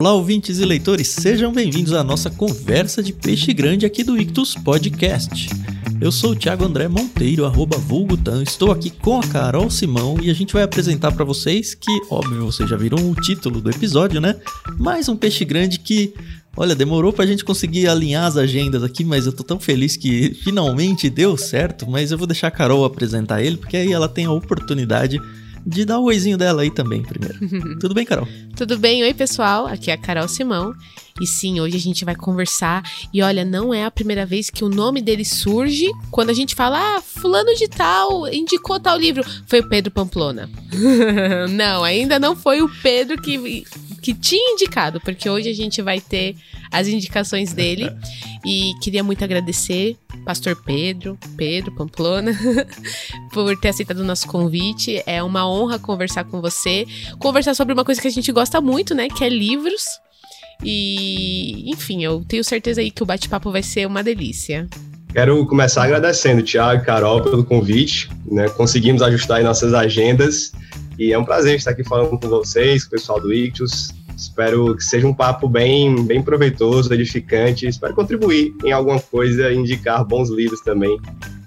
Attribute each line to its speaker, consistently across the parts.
Speaker 1: Olá, ouvintes e leitores, sejam bem-vindos à nossa conversa de peixe grande aqui do Ictus Podcast. Eu sou o Thiago André Monteiro, arroba Vulgutan, estou aqui com a Carol Simão e a gente vai apresentar para vocês que, óbvio, vocês já viram o título do episódio, né? Mais um peixe grande que, olha, demorou pra gente conseguir alinhar as agendas aqui, mas eu tô tão feliz que finalmente deu certo, mas eu vou deixar a Carol apresentar ele, porque aí ela tem a oportunidade de dar o oizinho dela aí também primeiro. Tudo bem, Carol?
Speaker 2: Tudo bem? Oi, pessoal. Aqui é a Carol Simão. E sim, hoje a gente vai conversar. E olha, não é a primeira vez que o nome dele surge quando a gente fala, ah, fulano de tal indicou tal livro. Foi o Pedro Pamplona. não, ainda não foi o Pedro que, que tinha indicado, porque hoje a gente vai ter as indicações dele. e queria muito agradecer, Pastor Pedro, Pedro Pamplona, por ter aceitado o nosso convite. É uma honra conversar com você, conversar sobre uma coisa que a gente gosta muito, né? Que é livros. E, enfim, eu tenho certeza aí que o bate-papo vai ser uma delícia.
Speaker 3: Quero começar agradecendo, Tiago e Carol, pelo convite. Né? Conseguimos ajustar nossas agendas e é um prazer estar aqui falando com vocês, com o pessoal do Ictus. Espero que seja um papo bem, bem proveitoso, edificante. Espero contribuir em alguma coisa indicar bons livros também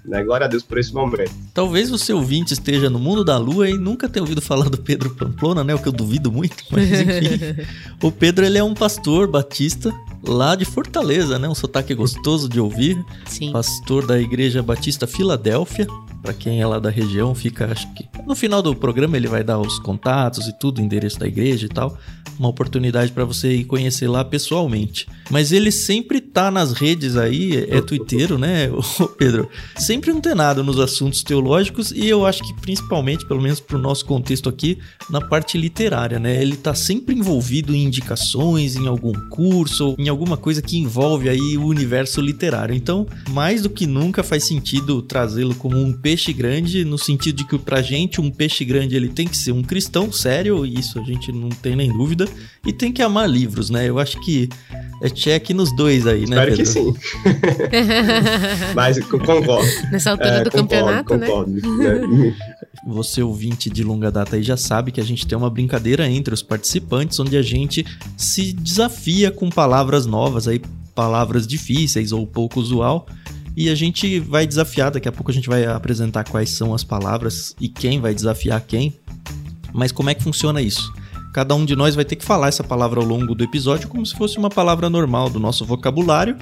Speaker 3: né? Glória a Deus por esse momento.
Speaker 1: Talvez você ouvinte esteja no mundo da lua e nunca tenha ouvido falar do Pedro Pamplona, né? O que eu duvido muito, mas enfim. o Pedro, ele é um pastor batista lá de Fortaleza, né? Um sotaque gostoso de ouvir.
Speaker 2: Sim.
Speaker 1: Pastor da Igreja Batista Filadélfia. Para quem é lá da região, fica, acho que no final do programa ele vai dar os contatos e tudo, o endereço da igreja e tal. Uma oportunidade para você ir conhecer lá pessoalmente. Mas ele sempre tá nas redes aí, é, é twitteiro, né, Pedro? Sempre antenado nos assuntos teológicos e eu acho que principalmente, pelo menos pro nosso contexto aqui, na parte literária, né? Ele tá sempre envolvido em indicações, em algum curso, em alguma coisa que envolve aí o universo literário. Então, mais do que nunca faz sentido trazê-lo como um peixe grande, no sentido de que pra gente um peixe grande ele tem que ser um cristão sério, e isso a gente não tem nem dúvida, e tem que amar livros, né? Eu acho que é check nos dois aí, né?
Speaker 3: Espero Pedro? que sim. Mas concordo.
Speaker 2: Nessa altura é, do concordo, campeonato, né? concordo,
Speaker 3: né?
Speaker 1: Você ouvinte de longa data aí já sabe que a gente tem uma brincadeira entre os participantes onde a gente se desafia com palavras novas aí, palavras difíceis ou pouco usual e a gente vai desafiar, daqui a pouco a gente vai apresentar quais são as palavras e quem vai desafiar quem. Mas como é que funciona isso? Cada um de nós vai ter que falar essa palavra ao longo do episódio como se fosse uma palavra normal do nosso vocabulário.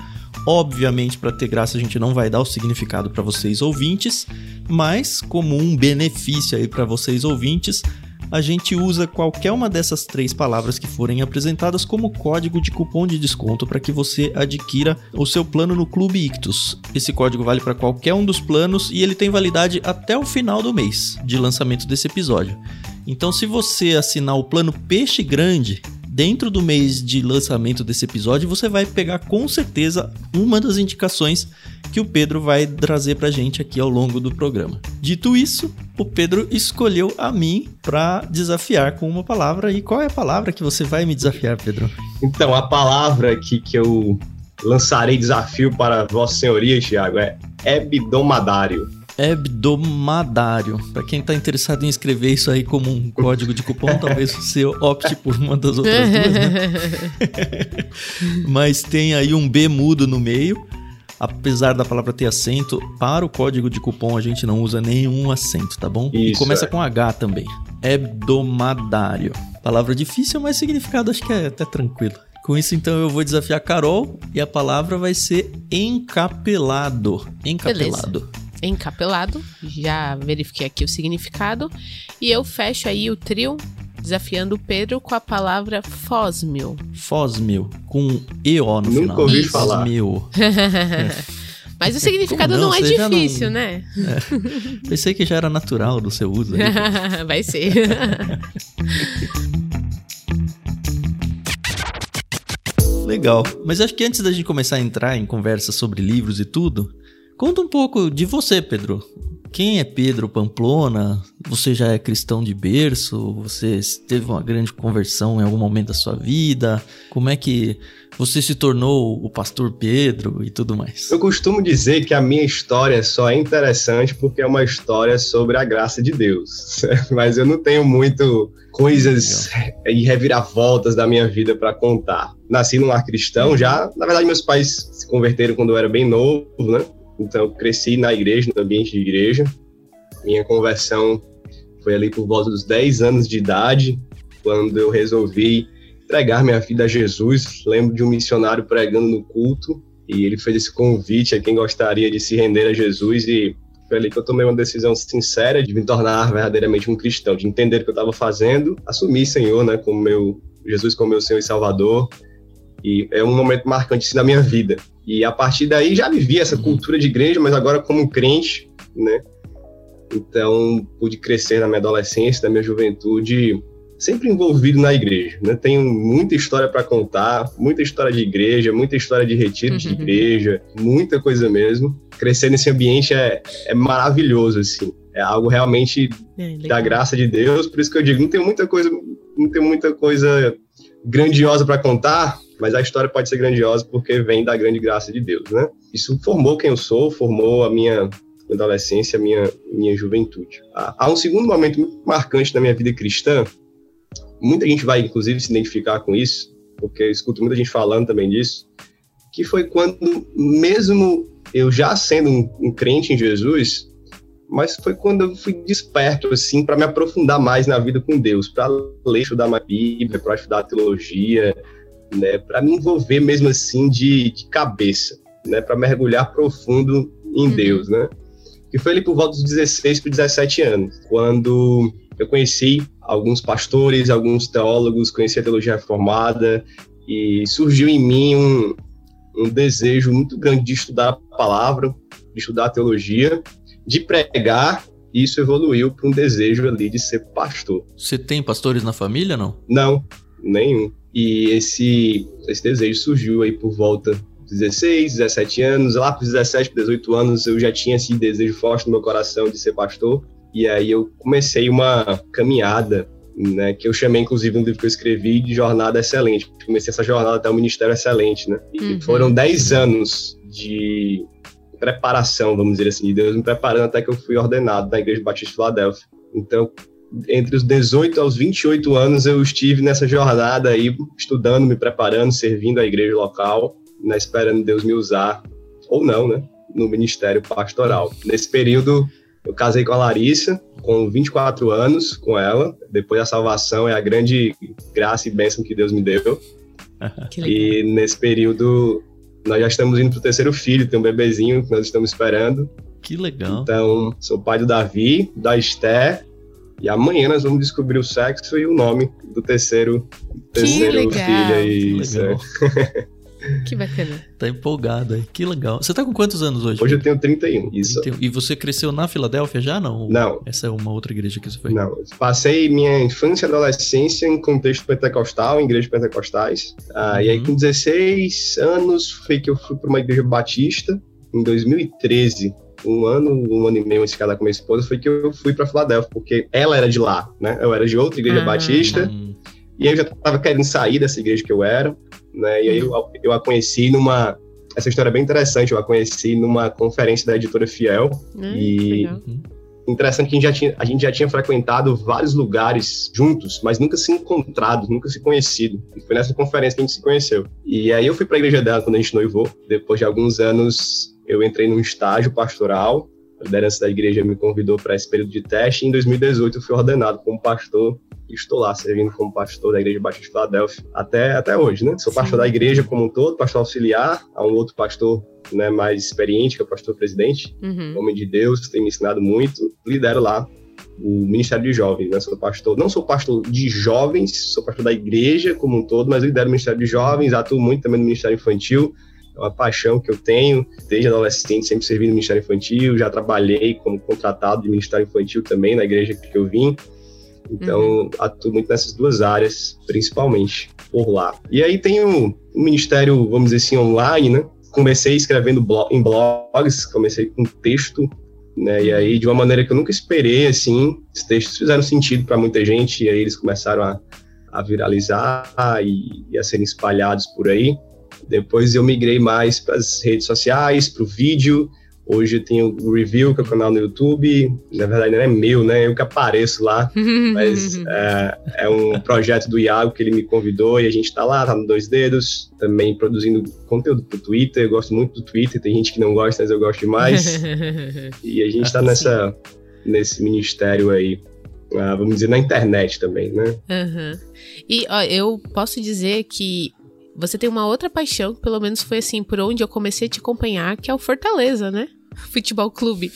Speaker 1: Obviamente, para ter graça, a gente não vai dar o significado para vocês ouvintes, mas como um benefício aí para vocês ouvintes, a gente usa qualquer uma dessas três palavras que forem apresentadas como código de cupom de desconto para que você adquira o seu plano no Clube Ictus. Esse código vale para qualquer um dos planos e ele tem validade até o final do mês de lançamento desse episódio. Então, se você assinar o plano Peixe Grande, dentro do mês de lançamento desse episódio, você vai pegar com certeza uma das indicações que o Pedro vai trazer pra gente aqui ao longo do programa. Dito isso, o Pedro escolheu a mim para desafiar com uma palavra. E qual é a palavra que você vai me desafiar, Pedro?
Speaker 3: Então, a palavra que, que eu lançarei desafio para Vossa Senhoria, Thiago, é hebdomadário.
Speaker 1: Hebdomadário. Para quem está interessado em escrever isso aí como um código de cupom, talvez você opte por uma das outras duas, né? Mas tem aí um B mudo no meio. Apesar da palavra ter acento, para o código de cupom a gente não usa nenhum acento, tá bom?
Speaker 3: Isso,
Speaker 1: e começa
Speaker 3: é.
Speaker 1: com H também. Hebdomadário. Palavra difícil, mas significado acho que é até tranquilo. Com isso, então, eu vou desafiar a Carol e a palavra vai ser encapelado. Encapelado.
Speaker 2: Beleza encapelado, já verifiquei aqui o significado, e eu fecho aí o trio desafiando o Pedro com a palavra fósmio.
Speaker 1: Fósmio, com EO no
Speaker 3: Nunca
Speaker 1: final.
Speaker 3: ouvi falar.
Speaker 2: Mas o significado não, não, é difícil, não... né?
Speaker 1: É. Pensei que já era natural do seu uso.
Speaker 2: Vai ser.
Speaker 1: Legal. Mas acho que antes da gente começar a entrar em conversa sobre livros e tudo, Conta um pouco de você, Pedro. quem é Pedro Pamplona? Você já é cristão de berço? Você teve uma grande conversão em algum momento da sua vida? Como é que você se tornou o pastor Pedro e tudo mais?
Speaker 3: Eu costumo dizer que a minha história só é interessante porque é uma história sobre a graça de Deus. Mas eu não tenho muito coisas e reviravoltas da minha vida para contar. Nasci num lar cristão já. Na verdade, meus pais se converteram quando eu era bem novo, né? Então, cresci na igreja, no ambiente de igreja. Minha conversão foi ali por volta dos 10 anos de idade, quando eu resolvi entregar minha vida a Jesus. Lembro de um missionário pregando no culto e ele fez esse convite a quem gostaria de se render a Jesus e foi ali que eu tomei uma decisão sincera de me tornar verdadeiramente um cristão, de entender o que eu estava fazendo, assumir Senhor, né, como meu Jesus como meu Senhor e Salvador. E é um momento marcante assim, na minha vida. E a partir daí já vivi essa uhum. cultura de igreja, mas agora como crente, né? Então, pude crescer na minha adolescência, na minha juventude, sempre envolvido na igreja. Né? Tenho muita história para contar, muita história de igreja, muita história de retiro de uhum. igreja, muita coisa mesmo. Crescer nesse ambiente é, é maravilhoso, assim. É algo realmente é, da graça de Deus. Por isso que eu digo, não tem muita coisa, não tem muita coisa grandiosa para contar, mas a história pode ser grandiosa porque vem da grande graça de Deus, né? Isso formou quem eu sou, formou a minha adolescência, a minha, minha juventude. Há um segundo momento muito marcante na minha vida cristã, muita gente vai, inclusive, se identificar com isso, porque eu escuto muita gente falando também disso, que foi quando, mesmo eu já sendo um, um crente em Jesus, mas foi quando eu fui desperto, assim, para me aprofundar mais na vida com Deus, para ler, estudar mais Bíblia, para estudar teologia, né, para me envolver mesmo assim de, de cabeça, né, para mergulhar profundo em uhum. Deus, né? Que foi ali por volta dos 16 para 17 anos, quando eu conheci alguns pastores, alguns teólogos, conheci a teologia reformada e surgiu em mim um, um desejo muito grande de estudar a palavra, de estudar a teologia, de pregar e isso evoluiu para um desejo ali de ser pastor.
Speaker 1: Você tem pastores na família, não?
Speaker 3: Não, nenhum. E esse, esse desejo surgiu aí por volta dos 16, 17 anos. Lá para os 17, 18 anos, eu já tinha esse desejo forte no meu coração de ser pastor. E aí eu comecei uma caminhada, né, que eu chamei, inclusive, um livro que eu escrevi de Jornada Excelente. Comecei essa jornada até o Ministério Excelente, né? E uhum. foram 10 anos de preparação, vamos dizer assim, de Deus me preparando até que eu fui ordenado na Igreja Batista de Filadélfia. Então, entre os 18 aos 28 anos eu estive nessa jornada aí, estudando, me preparando, servindo a igreja local, né, esperando Deus me usar, ou não, né, no ministério pastoral. Nesse período, eu casei com a Larissa, com 24 anos, com ela, depois da salvação, é a grande graça e bênção que Deus me deu. e nesse período, nós já estamos indo para o terceiro filho, tem um bebezinho que nós estamos esperando.
Speaker 1: Que legal.
Speaker 3: Então, sou pai do Davi, da Esther e amanhã nós vamos descobrir o sexo e o nome do terceiro, terceiro filho aí.
Speaker 2: Que, legal. que bacana.
Speaker 1: Tá empolgado aí. Que legal. Você tá com quantos anos hoje?
Speaker 3: Hoje eu tenho 31. Isso.
Speaker 1: 31. E você cresceu na Filadélfia já, não?
Speaker 3: Não.
Speaker 1: Essa é uma outra igreja que você foi?
Speaker 3: Não. Passei minha infância e adolescência em contexto pentecostal, em igrejas pentecostais. Ah, uhum. E aí, com 16 anos, foi que eu fui para uma igreja batista, em 2013 um ano, um ano e meio antes de casar com minha esposa, foi que eu fui para Filadélfia, porque ela era de lá, né? Eu era de outra igreja ah. batista, hum. e eu já estava querendo sair dessa igreja que eu era, né? E aí eu, eu a conheci numa. Essa história é bem interessante, eu a conheci numa conferência da editora Fiel. Hum, e. Interessante que a gente, já tinha, a gente já tinha frequentado vários lugares juntos, mas nunca se encontrado, nunca se conhecido. E foi nessa conferência que a gente se conheceu. E aí eu fui para a igreja dela quando a gente noivou. Depois de alguns anos, eu entrei num estágio pastoral, a liderança da igreja me convidou para esse período de teste, e em 2018 eu fui ordenado como pastor e estou lá servindo como pastor da Igreja Batista de Filadélfia até, até hoje, né? Sou pastor Sim. da igreja como um todo, pastor auxiliar, há um outro pastor né, mais experiente, que é o pastor presidente, uhum. homem de Deus, que tem me ensinado muito, lidero lá o Ministério de Jovens, né? Sou pastor, não sou pastor de jovens, sou pastor da igreja como um todo, mas lidero o Ministério de Jovens, atuo muito também no Ministério Infantil, é uma paixão que eu tenho desde adolescente, sempre servi no Ministério Infantil, já trabalhei como contratado de Ministério Infantil também na igreja que eu vim. Então, uhum. atuo muito nessas duas áreas, principalmente por lá. E aí tem um, um ministério, vamos dizer assim, online, né? Comecei escrevendo blog, em blogs, comecei com texto né? E aí, de uma maneira que eu nunca esperei, assim, os textos fizeram sentido para muita gente, e aí eles começaram a, a viralizar e, e, a serem espalhados por aí. Depois eu migrei mais para as redes sociais, para o vídeo, Hoje eu tenho o Review, que é o canal no YouTube. Na verdade, não é meu, né? Eu que apareço lá. mas é, é, um projeto do Iago que ele me convidou e a gente está lá, tá no Dois Dedos, também produzindo conteúdo pro Twitter. Eu gosto muito do Twitter, tem gente que não gosta, mas eu gosto demais. e a gente está nessa, nesse ministério aí. Uh, vamos dizer, na internet também, né?
Speaker 2: Uhum. E ó, eu posso dizer que você tem uma outra paixão, que pelo menos foi assim, por onde eu comecei a te acompanhar, que é o Fortaleza, né? Futebol Clube.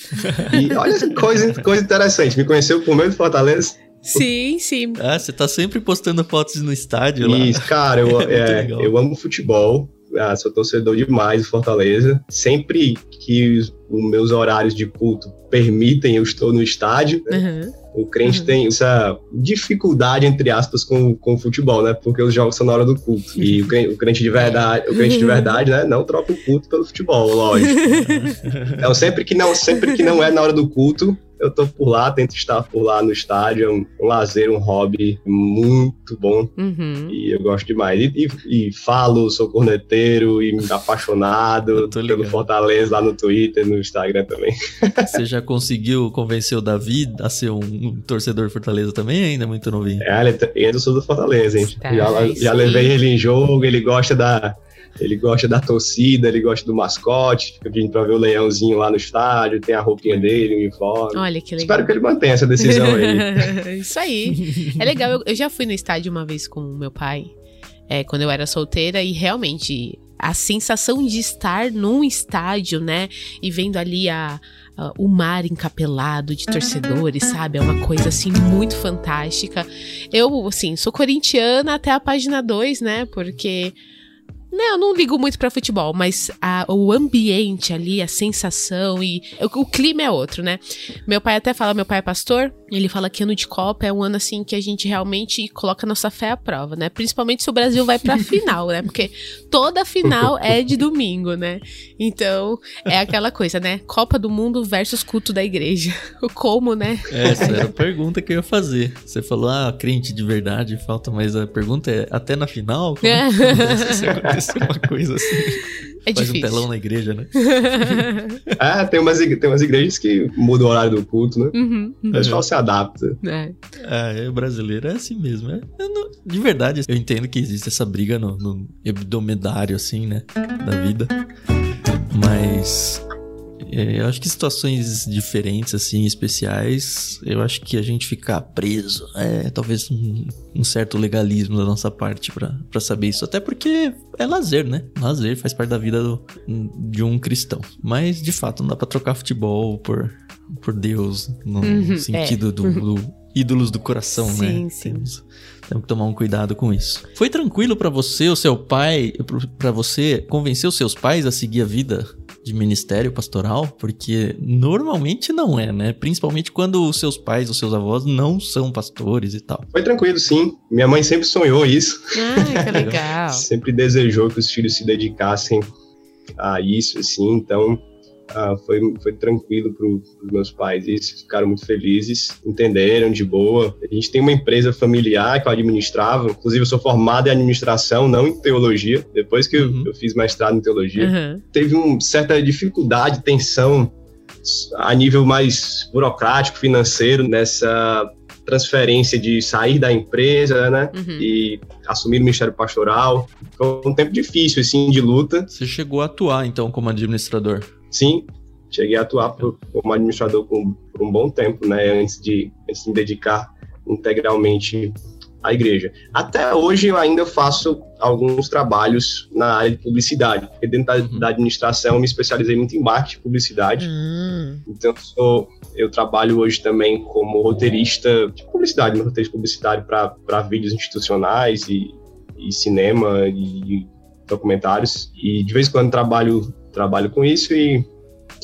Speaker 3: E olha que coisa, coisa interessante. Me conheceu por meio do Fortaleza.
Speaker 2: Sim, sim.
Speaker 1: Ah, você tá sempre postando fotos no estádio lá. Isso,
Speaker 3: cara, eu, é, eu amo futebol. Ah, sou torcedor demais do Fortaleza. Sempre que os, os meus horários de culto permitem, eu estou no estádio. Né? Uhum. O crente uhum. tem essa dificuldade, entre aspas, com, com o futebol, né? Porque os jogos são na hora do culto. E o crente, o crente de verdade, o crente de verdade, né? Não troca o culto pelo futebol, lógico. então, sempre que não, sempre que não é na hora do culto, eu tô por lá, tento estar por lá no estádio, é um, um lazer, um hobby muito bom uhum. e eu gosto demais. E, e, e, falo, sou corneteiro e apaixonado pelo Fortaleza lá no Twitter, no Instagram também.
Speaker 1: Você já conseguiu convencer o Davi a ser um, um torcedor Fortaleza também? Ainda muito novinho.
Speaker 3: É, ele ainda sou do Fortaleza, gente. Tá, já, já levei ele em jogo, ele gosta da ele gosta da torcida, ele gosta do mascote, fica vindo pra ver o leãozinho lá no estádio, tem a roupinha dele, o uniforme.
Speaker 2: Olha que legal.
Speaker 3: Espero que ele mantenha essa decisão aí.
Speaker 2: Isso aí. É legal, eu, eu, já fui no estádio uma vez com o meu pai, é, quando eu era solteira, e realmente a sensação de estar num estádio, né, e vendo ali a, o mar encapelado de torcedores, sabe? É uma coisa assim muito fantástica. Eu, assim, sou corintiana até a página 2, né? Porque não, eu não ligo muito para futebol, mas a, o ambiente ali, a sensação e o, o, clima é outro, né? Meu pai até fala, meu pai é pastor, ele fala que ano de Copa é um ano assim que a gente realmente coloca nossa fé à prova, né? Principalmente se o Brasil vai pra final, né? Porque toda final é de domingo, né? Então, é aquela coisa, né? Copa do Mundo versus culto da igreja. O como, né?
Speaker 1: Essa era a pergunta que eu ia fazer. Você falou, ah, crente de verdade falta, mas a pergunta é, até na final? Como é. acontece? Ser uma coisa assim. É Faz difícil. um telão na igreja, né?
Speaker 3: ah, tem umas, tem umas igrejas que mudam o horário do culto, né? Uhum, uhum. O pessoal se adapta.
Speaker 1: É. Ah, é, o brasileiro é assim mesmo. É, não, de verdade, eu entendo que existe essa briga no, no hebdomedário, assim, né? Da vida. Mas é, eu acho que situações diferentes, assim, especiais, eu acho que a gente ficar preso é talvez um, um certo legalismo da nossa parte para saber isso. Até porque é lazer, né? Lazer faz parte da vida do, de um cristão. Mas, de fato, não dá pra trocar futebol por, por Deus, no uhum, sentido é. do, do ídolos do coração, sim, né? Sim. Temos, temos que tomar um cuidado com isso. Foi tranquilo para você, o seu pai, para você convencer os seus pais a seguir a vida de ministério pastoral? Porque normalmente não é, né? Principalmente quando os seus pais, os seus avós não são pastores e tal.
Speaker 3: Foi tranquilo, sim. Minha mãe sempre sonhou isso.
Speaker 2: Ah, que legal.
Speaker 3: sempre desejou que os filhos se dedicassem a isso, assim. Então, ah, foi, foi tranquilo para os meus pais. Eles ficaram muito felizes, entenderam de boa. A gente tem uma empresa familiar que eu administrava, inclusive eu sou formado em administração, não em teologia. Depois que uhum. eu, eu, fiz mestrado em teologia, uhum. teve uma certa dificuldade, tensão a nível mais burocrático, financeiro, nessa transferência de sair da empresa, né, uhum. e assumir o ministério pastoral. Foi um tempo difícil, assim, de luta.
Speaker 1: Você chegou a atuar, então, como administrador?
Speaker 3: Sim, cheguei a atuar por, como administrador por, por, um bom tempo, né, antes de, antes de me dedicar integralmente à igreja. Até hoje eu ainda faço alguns trabalhos na área de publicidade, porque dentro da, uhum. da administração eu me especializei muito em marketing e publicidade. Uhum. Então eu, sou, eu trabalho hoje também como roteirista de publicidade, roteirista publicitário para vídeos institucionais e, e cinema e documentários. E de vez em quando trabalho trabalho com isso e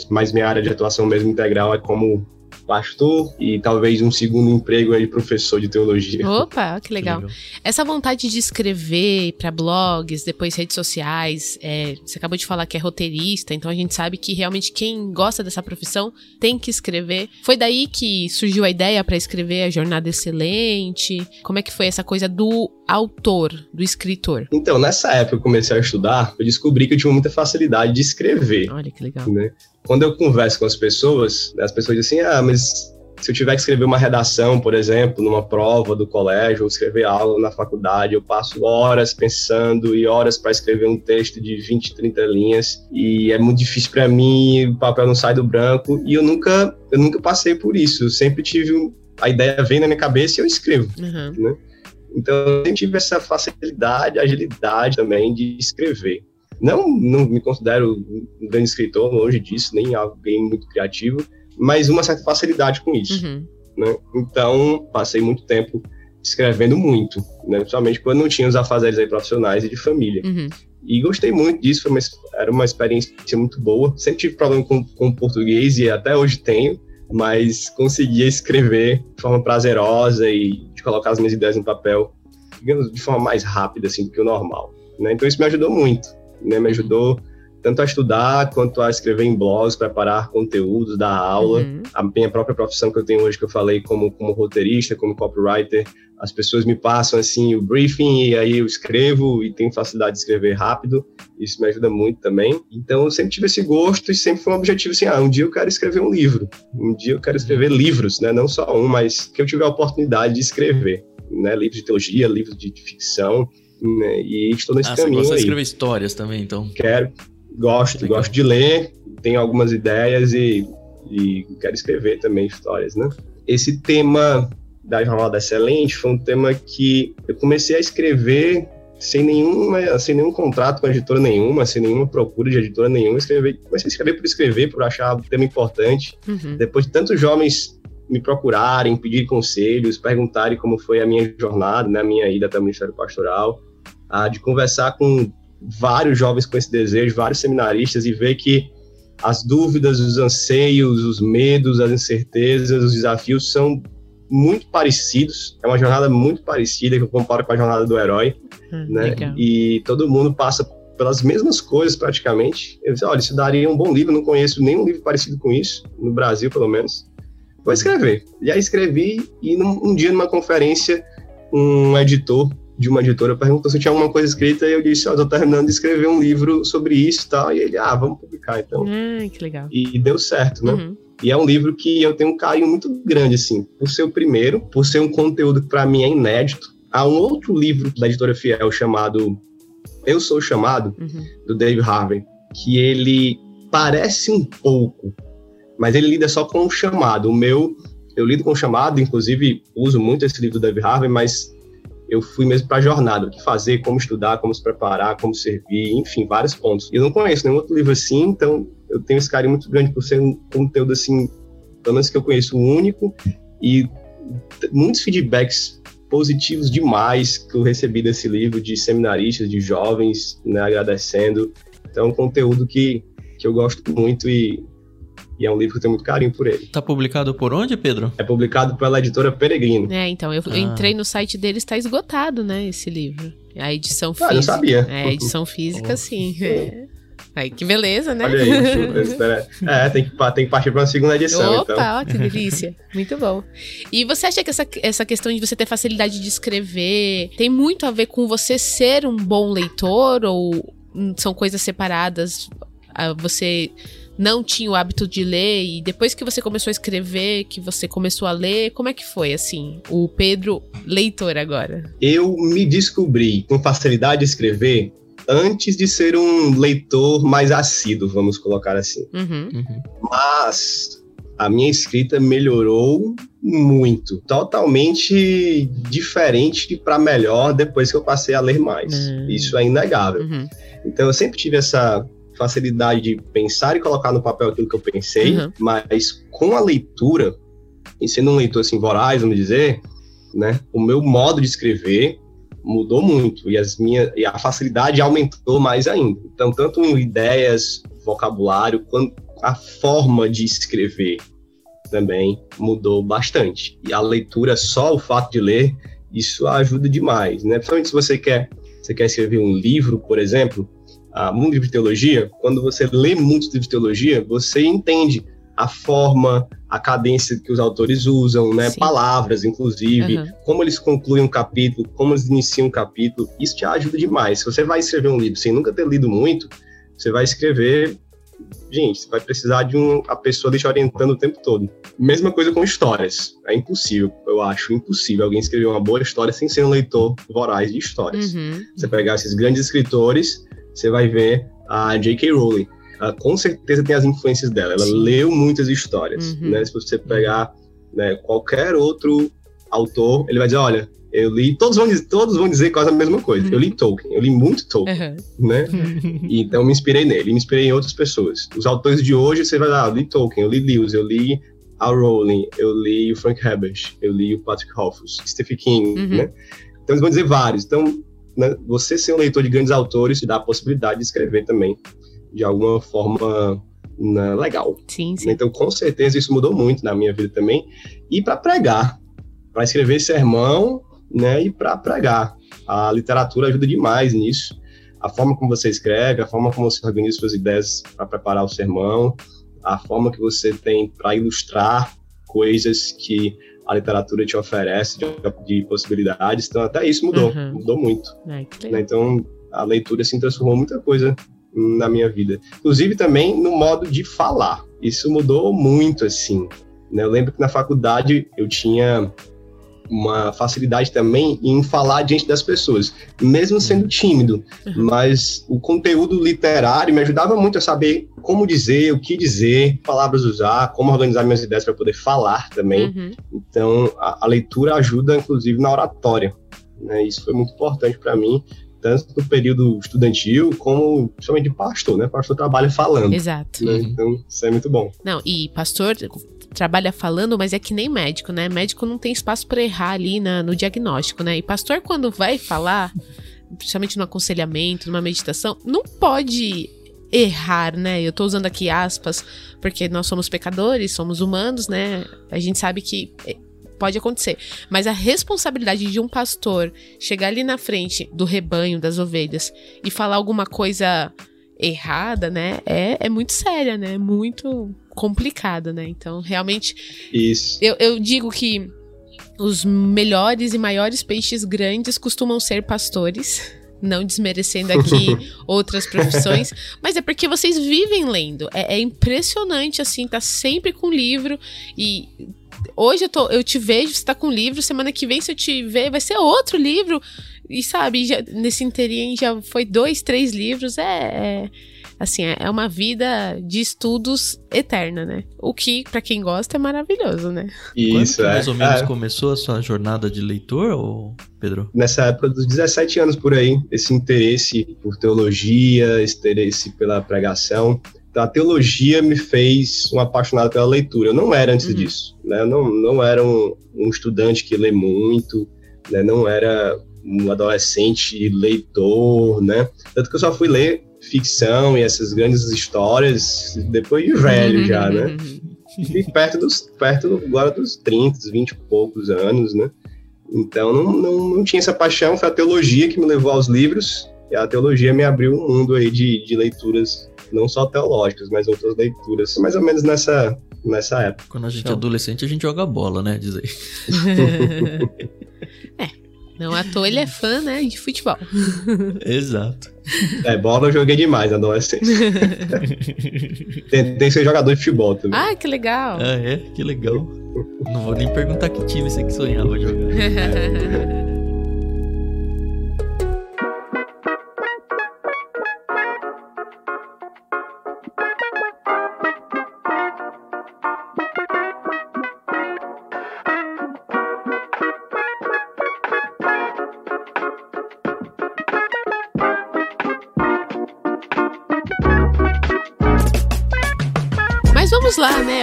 Speaker 3: mas minha área de atuação mesmo integral é como pastor e talvez um segundo emprego de professor de teologia.
Speaker 2: Opa, que legal. que legal. Essa vontade de escrever para blogs, depois redes sociais, é, você acabou de falar que é roteirista, então a gente sabe que realmente quem gosta dessa profissão tem que escrever. Foi daí que surgiu a ideia para escrever a Jornada Excelente? Como é que foi essa coisa do autor, do escritor?
Speaker 3: Então, nessa época que eu comecei a estudar, eu descobri que eu tinha muita facilidade de escrever.
Speaker 2: Olha que legal.
Speaker 3: Né? Quando eu converso com as pessoas, as pessoas dizem assim: ah, mas se eu tiver que escrever uma redação, por exemplo, numa prova do colégio, ou escrever aula na faculdade, eu passo horas pensando e horas para escrever um texto de 20, 30 linhas, e é muito difícil para mim, o papel não sai do branco, e eu nunca, eu nunca passei por isso. Eu sempre tive a ideia vem na minha cabeça e eu escrevo, uhum. né? Então, eu sempre tive essa facilidade, agilidade também de escrever. Não, não me considero um grande escritor, longe disso, nem alguém muito criativo, mas uma certa facilidade com isso. Uhum. Né? Então, passei muito tempo escrevendo muito, né? principalmente quando não tinha os afazeres aí profissionais e de família. Uhum. E gostei muito disso, uma, era uma experiência muito boa. Sempre tive problema com, com português e até hoje tenho, mas conseguia escrever de forma prazerosa e de colocar as minhas ideias no papel, digamos, de forma mais rápida assim do que o normal. Né? Então isso me ajudou muito, né? Me ajudou tanto a estudar quanto a escrever em blogs, preparar conteúdos da aula. Uhum. A minha própria profissão que eu tenho hoje, que eu falei como, como roteirista, como copywriter, as pessoas me passam assim o briefing e aí eu escrevo e tenho facilidade de escrever rápido. Isso me ajuda muito também. Então eu sempre tive esse gosto e sempre foi um objetivo assim, ah, um dia eu quero escrever um livro. Um dia eu quero escrever livros, né? Não só um, mas que eu tiver a oportunidade de escrever, né? Livros de teologia, livros de ficção, né? E estou nesse ah, caminho você gosta
Speaker 1: de escrever histórias também, então?
Speaker 3: Quero. Gosto, Legal. gosto de ler, tenho algumas ideias e, e quero escrever também histórias, né? Esse tema da Jornada Excelente foi um tema que eu comecei a escrever sem nenhuma, sem nenhum contrato com editora nenhuma, sem nenhuma procura de editora nenhuma, escrever, comecei a escrever por escrever, por achar o tema importante. Uhum. Depois de tantos jovens me procurarem, pedir conselhos, perguntarem como foi a minha jornada, né, a minha ida até o Ministério Pastoral, ah, de conversar com vários jovens com esse desejo, vários seminaristas, e ver que as dúvidas, os anseios, os medos, as incertezas, os desafios são muito parecidos. É uma jornada muito parecida que eu comparo com a jornada do herói, hum, né? Legal. E todo mundo passa pelas mesmas coisas praticamente. Eu disse, olha, isso daria um bom livro. Não conheço nenhum livro parecido com isso no Brasil, pelo menos. Vou escrever. E aí escrevi e num, um dia numa conferência um editor de uma editora perguntou se tinha alguma coisa escrita e eu disse, ó, oh, tô terminando de escrever um livro sobre isso e tal. E ele, ah, vamos publicar então.
Speaker 2: Ah, que legal.
Speaker 3: E deu certo, né? Uhum. E é um livro que eu tenho um carinho muito grande, assim, por ser o primeiro, por ser um conteúdo que para mim é inédito. Há um outro livro da editora Fiel chamado Eu Sou Chamado, uhum. do Dave Harvey, que ele parece um pouco, mas ele lida só com o chamado. O meu, eu lido com o chamado, inclusive uso muito esse livro do Dave Harvey, mas eu fui mesmo para a jornada, o que fazer, como estudar, como se preparar, como servir, enfim, vários pontos. Eu não conheço nenhum outro livro assim, então eu tenho esse carinho muito grande por ser um conteúdo assim, pelo menos que eu conheço único e muitos feedbacks positivos demais que eu recebi desse livro de seminaristas, de jovens, né, agradecendo. Então, é um conteúdo que, que eu gosto muito e e é um livro que eu tenho muito carinho por ele.
Speaker 1: Tá publicado por onde, Pedro?
Speaker 3: É publicado pela editora Peregrino.
Speaker 2: É, então, eu, ah. entrei no site deles, está esgotado, né, esse livro. A edição física.
Speaker 3: Ah, eu sabia.
Speaker 2: É, a edição física, sim. É. Aí, que beleza, né?
Speaker 3: Olha aí, É, tem que, tem que partir para uma segunda edição.
Speaker 2: Opa, então. ó, que delícia. Muito bom. E você acha que essa, essa questão de você ter facilidade de escrever tem muito a ver com você ser um bom leitor ou são coisas separadas? Ah, você não tinha o hábito de ler e depois que você começou a escrever, que você começou a ler, como é que foi assim? O Pedro leitor agora?
Speaker 3: Eu me descobri com facilidade de escrever antes de ser um leitor mais assíduo, vamos colocar assim. Uhum. Uhum. Mas a minha escrita melhorou muito, totalmente diferente para melhor depois que eu passei a ler mais. Uhum. Isso é inegável. Uhum. Então eu sempre tive essa facilidade de pensar e colocar no papel aquilo que eu pensei, uhum. mas com a leitura, e sendo um leitor assim voraz, vamos dizer, né, o meu modo de escrever mudou muito e as minhas e a facilidade aumentou mais ainda. Então, tanto em ideias, vocabulário, quanto a forma de escrever também mudou bastante. E a leitura, só o fato de ler, isso ajuda demais, né? Principalmente se você quer, você quer escrever um livro, por exemplo, uh, um livro de teologia, quando você lê muitos livros de teologia, você entende a forma, a cadência que os autores usam, né? Palavras, inclusive, uhum. como eles concluem um capítulo, como eles iniciam um capítulo. Isso te ajuda demais. Se você vai escrever um livro sem nunca ter lido muito, você vai escrever. Gente, você vai precisar de um, a pessoa te orientando o tempo todo. Mesma coisa com histórias. É impossível, eu acho impossível alguém escrever uma boa história sem ser um leitor voraz de histórias. Uhum. Você pegar esses grandes escritores, você vai ver a J.K. Rowling ela com certeza tem as influências dela. Ela Sim. leu muitas histórias, uhum. né? Se você pegar né, qualquer outro autor, ele vai dizer, olha, eu li, todos vão dizer, todos vão dizer quase a mesma coisa. Uhum. Eu li Tolkien, eu li muito Tolkien, uhum. né? E, então me inspirei nele, me inspirei em outras pessoas. Os autores de hoje, você vai lá, ah, eu li Tolkien, eu li Lewis, eu li Al Rowling, eu li o Frank Herbert, eu li o Patrick Rothfuss, Stephen King, uhum. né? Então eles vão dizer vários. Então, né, você ser um leitor de grandes autores te dá a possibilidade de escrever também de alguma forma né, legal.
Speaker 2: Sim, sim.
Speaker 3: Então, com certeza, isso mudou muito na minha vida também. E para pregar, para escrever sermão, né, e para pregar. A literatura ajuda demais nisso. A forma como você escreve, a forma como você organiza suas ideias para preparar o sermão, a forma que você tem para ilustrar coisas que a literatura te oferece de, de, possibilidades. Então, até isso mudou, uhum. mudou muito. Ai, né? Então, a leitura se transformou muita coisa na minha vida. Inclusive também no modo de falar. Isso mudou muito, assim. Né? Eu lembro que na faculdade eu tinha uma facilidade também em falar diante das pessoas, mesmo sendo tímido, uhum. mas o conteúdo literário me ajudava muito a saber como dizer, o que dizer, palavras usar, como organizar minhas ideias para poder falar também. Uhum. Então, a, a, leitura ajuda, inclusive, na oratória. Né? Isso foi muito importante para mim tanto no período estudantil como principalmente de pastor, né? Pastor trabalha falando.
Speaker 2: Exato.
Speaker 3: Né? Então, isso é muito bom.
Speaker 2: Não, e pastor trabalha falando, mas é que nem médico, né? Médico não tem espaço para errar ali na, no diagnóstico, né? E pastor, quando vai falar, principalmente no aconselhamento, numa meditação, não pode errar, né? Eu tô usando aqui aspas, porque nós somos pecadores, somos humanos, né? A gente sabe que pode acontecer. Mas a responsabilidade de um pastor chegar ali na frente do rebanho, das ovelhas, e falar alguma coisa errada, né? É, é muito séria, né? Muito complicada, né? Então, realmente.
Speaker 3: Isso.
Speaker 2: Eu, eu digo que os melhores e maiores peixes grandes costumam ser pastores. Não desmerecendo aqui outras profissões, mas é porque vocês vivem lendo. É, é impressionante, assim, tá sempre com livro e hoje eu, tô, eu te vejo, você tá com livro, semana que vem, se eu te ver, vai ser outro livro. E sabe, já, nesse inteirinho já foi dois, três livros. É, é assim, é, é uma vida de estudos eterna, né? O que, para quem gosta, é maravilhoso, né?
Speaker 1: Isso, Quando é. mais ou menos é. começou a sua jornada de leitor, ou Pedro?
Speaker 3: Nessa época dos 17 anos por aí, esse interesse por teologia, esse interesse pela pregação a teologia me fez um apaixonado pela leitura. Eu não era antes uhum. disso, né? Eu não, não era um, um estudante que lê muito, né? Não era um adolescente leitor, né? Tanto que eu só fui ler ficção e essas grandes histórias depois de velho já, né? E perto dos, perto agora dos 30, 20 e poucos anos, né? Então não, não, não tinha essa paixão, foi a teologia que me levou aos livros, e a teologia me abriu um mundo aí de, de leituras não só teológicas, mas outras leituras, mais ou menos nessa, nessa época.
Speaker 1: Quando a gente é adolescente, a gente joga bola, né? Diz aí.
Speaker 2: Não à toa ele é fã, né, de futebol.
Speaker 1: Exato.
Speaker 3: É, bola eu joguei demais na adolescência. Tentei ser jogador de futebol também.
Speaker 2: Ah, que legal.
Speaker 1: Ah, é? Que legal. Não vou nem perguntar que time você que sonhava jogar.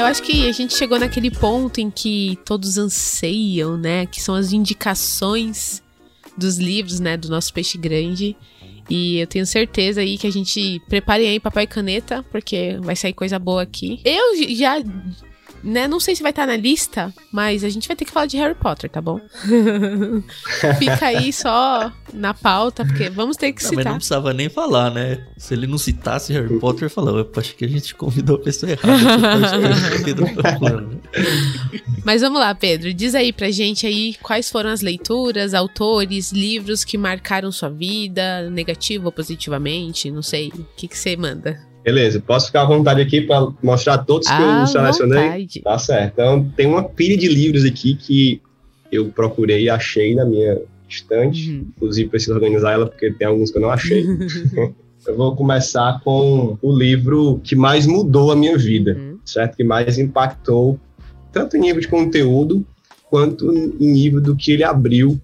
Speaker 2: acho que a gente chegou naquele ponto em que todos anseiam, né? Que são as indicações dos livros, né? Do nosso peixe grande. E eu tenho certeza aí que a gente prepare aí papel e caneta, porque vai sair coisa boa aqui. Eu já né? Não sei se vai estar na lista, mas a gente vai ter que falar de Harry Potter, tá bom? Fica aí só na pauta, porque vamos ter que
Speaker 1: Não,
Speaker 2: citar.
Speaker 1: mas não precisava nem falar, né? Se ele não citasse Harry Potter, falava, eu acho que a gente convidou a pessoa errada. Né?
Speaker 2: Mas vamos lá, Pedro. Diz aí pra gente aí quais foram as leituras, autores, livros que marcaram sua vida, negativo ou positivamente, não sei. O que que você manda?
Speaker 3: Beleza, posso ficar à vontade aqui para mostrar todos que
Speaker 2: À
Speaker 3: eu selecionei?
Speaker 2: vontade.
Speaker 3: Tá certo. Então, tem uma pilha de livros aqui que eu procurei e achei na minha estante.
Speaker 2: Uhum.
Speaker 3: Inclusive, preciso organizar ela porque tem alguns que eu não achei. eu vou começar com o livro que mais mudou a minha vida,
Speaker 2: Uhum.
Speaker 3: certo? Que mais impactou, tanto em nível de conteúdo, quanto em nível do que ele abriu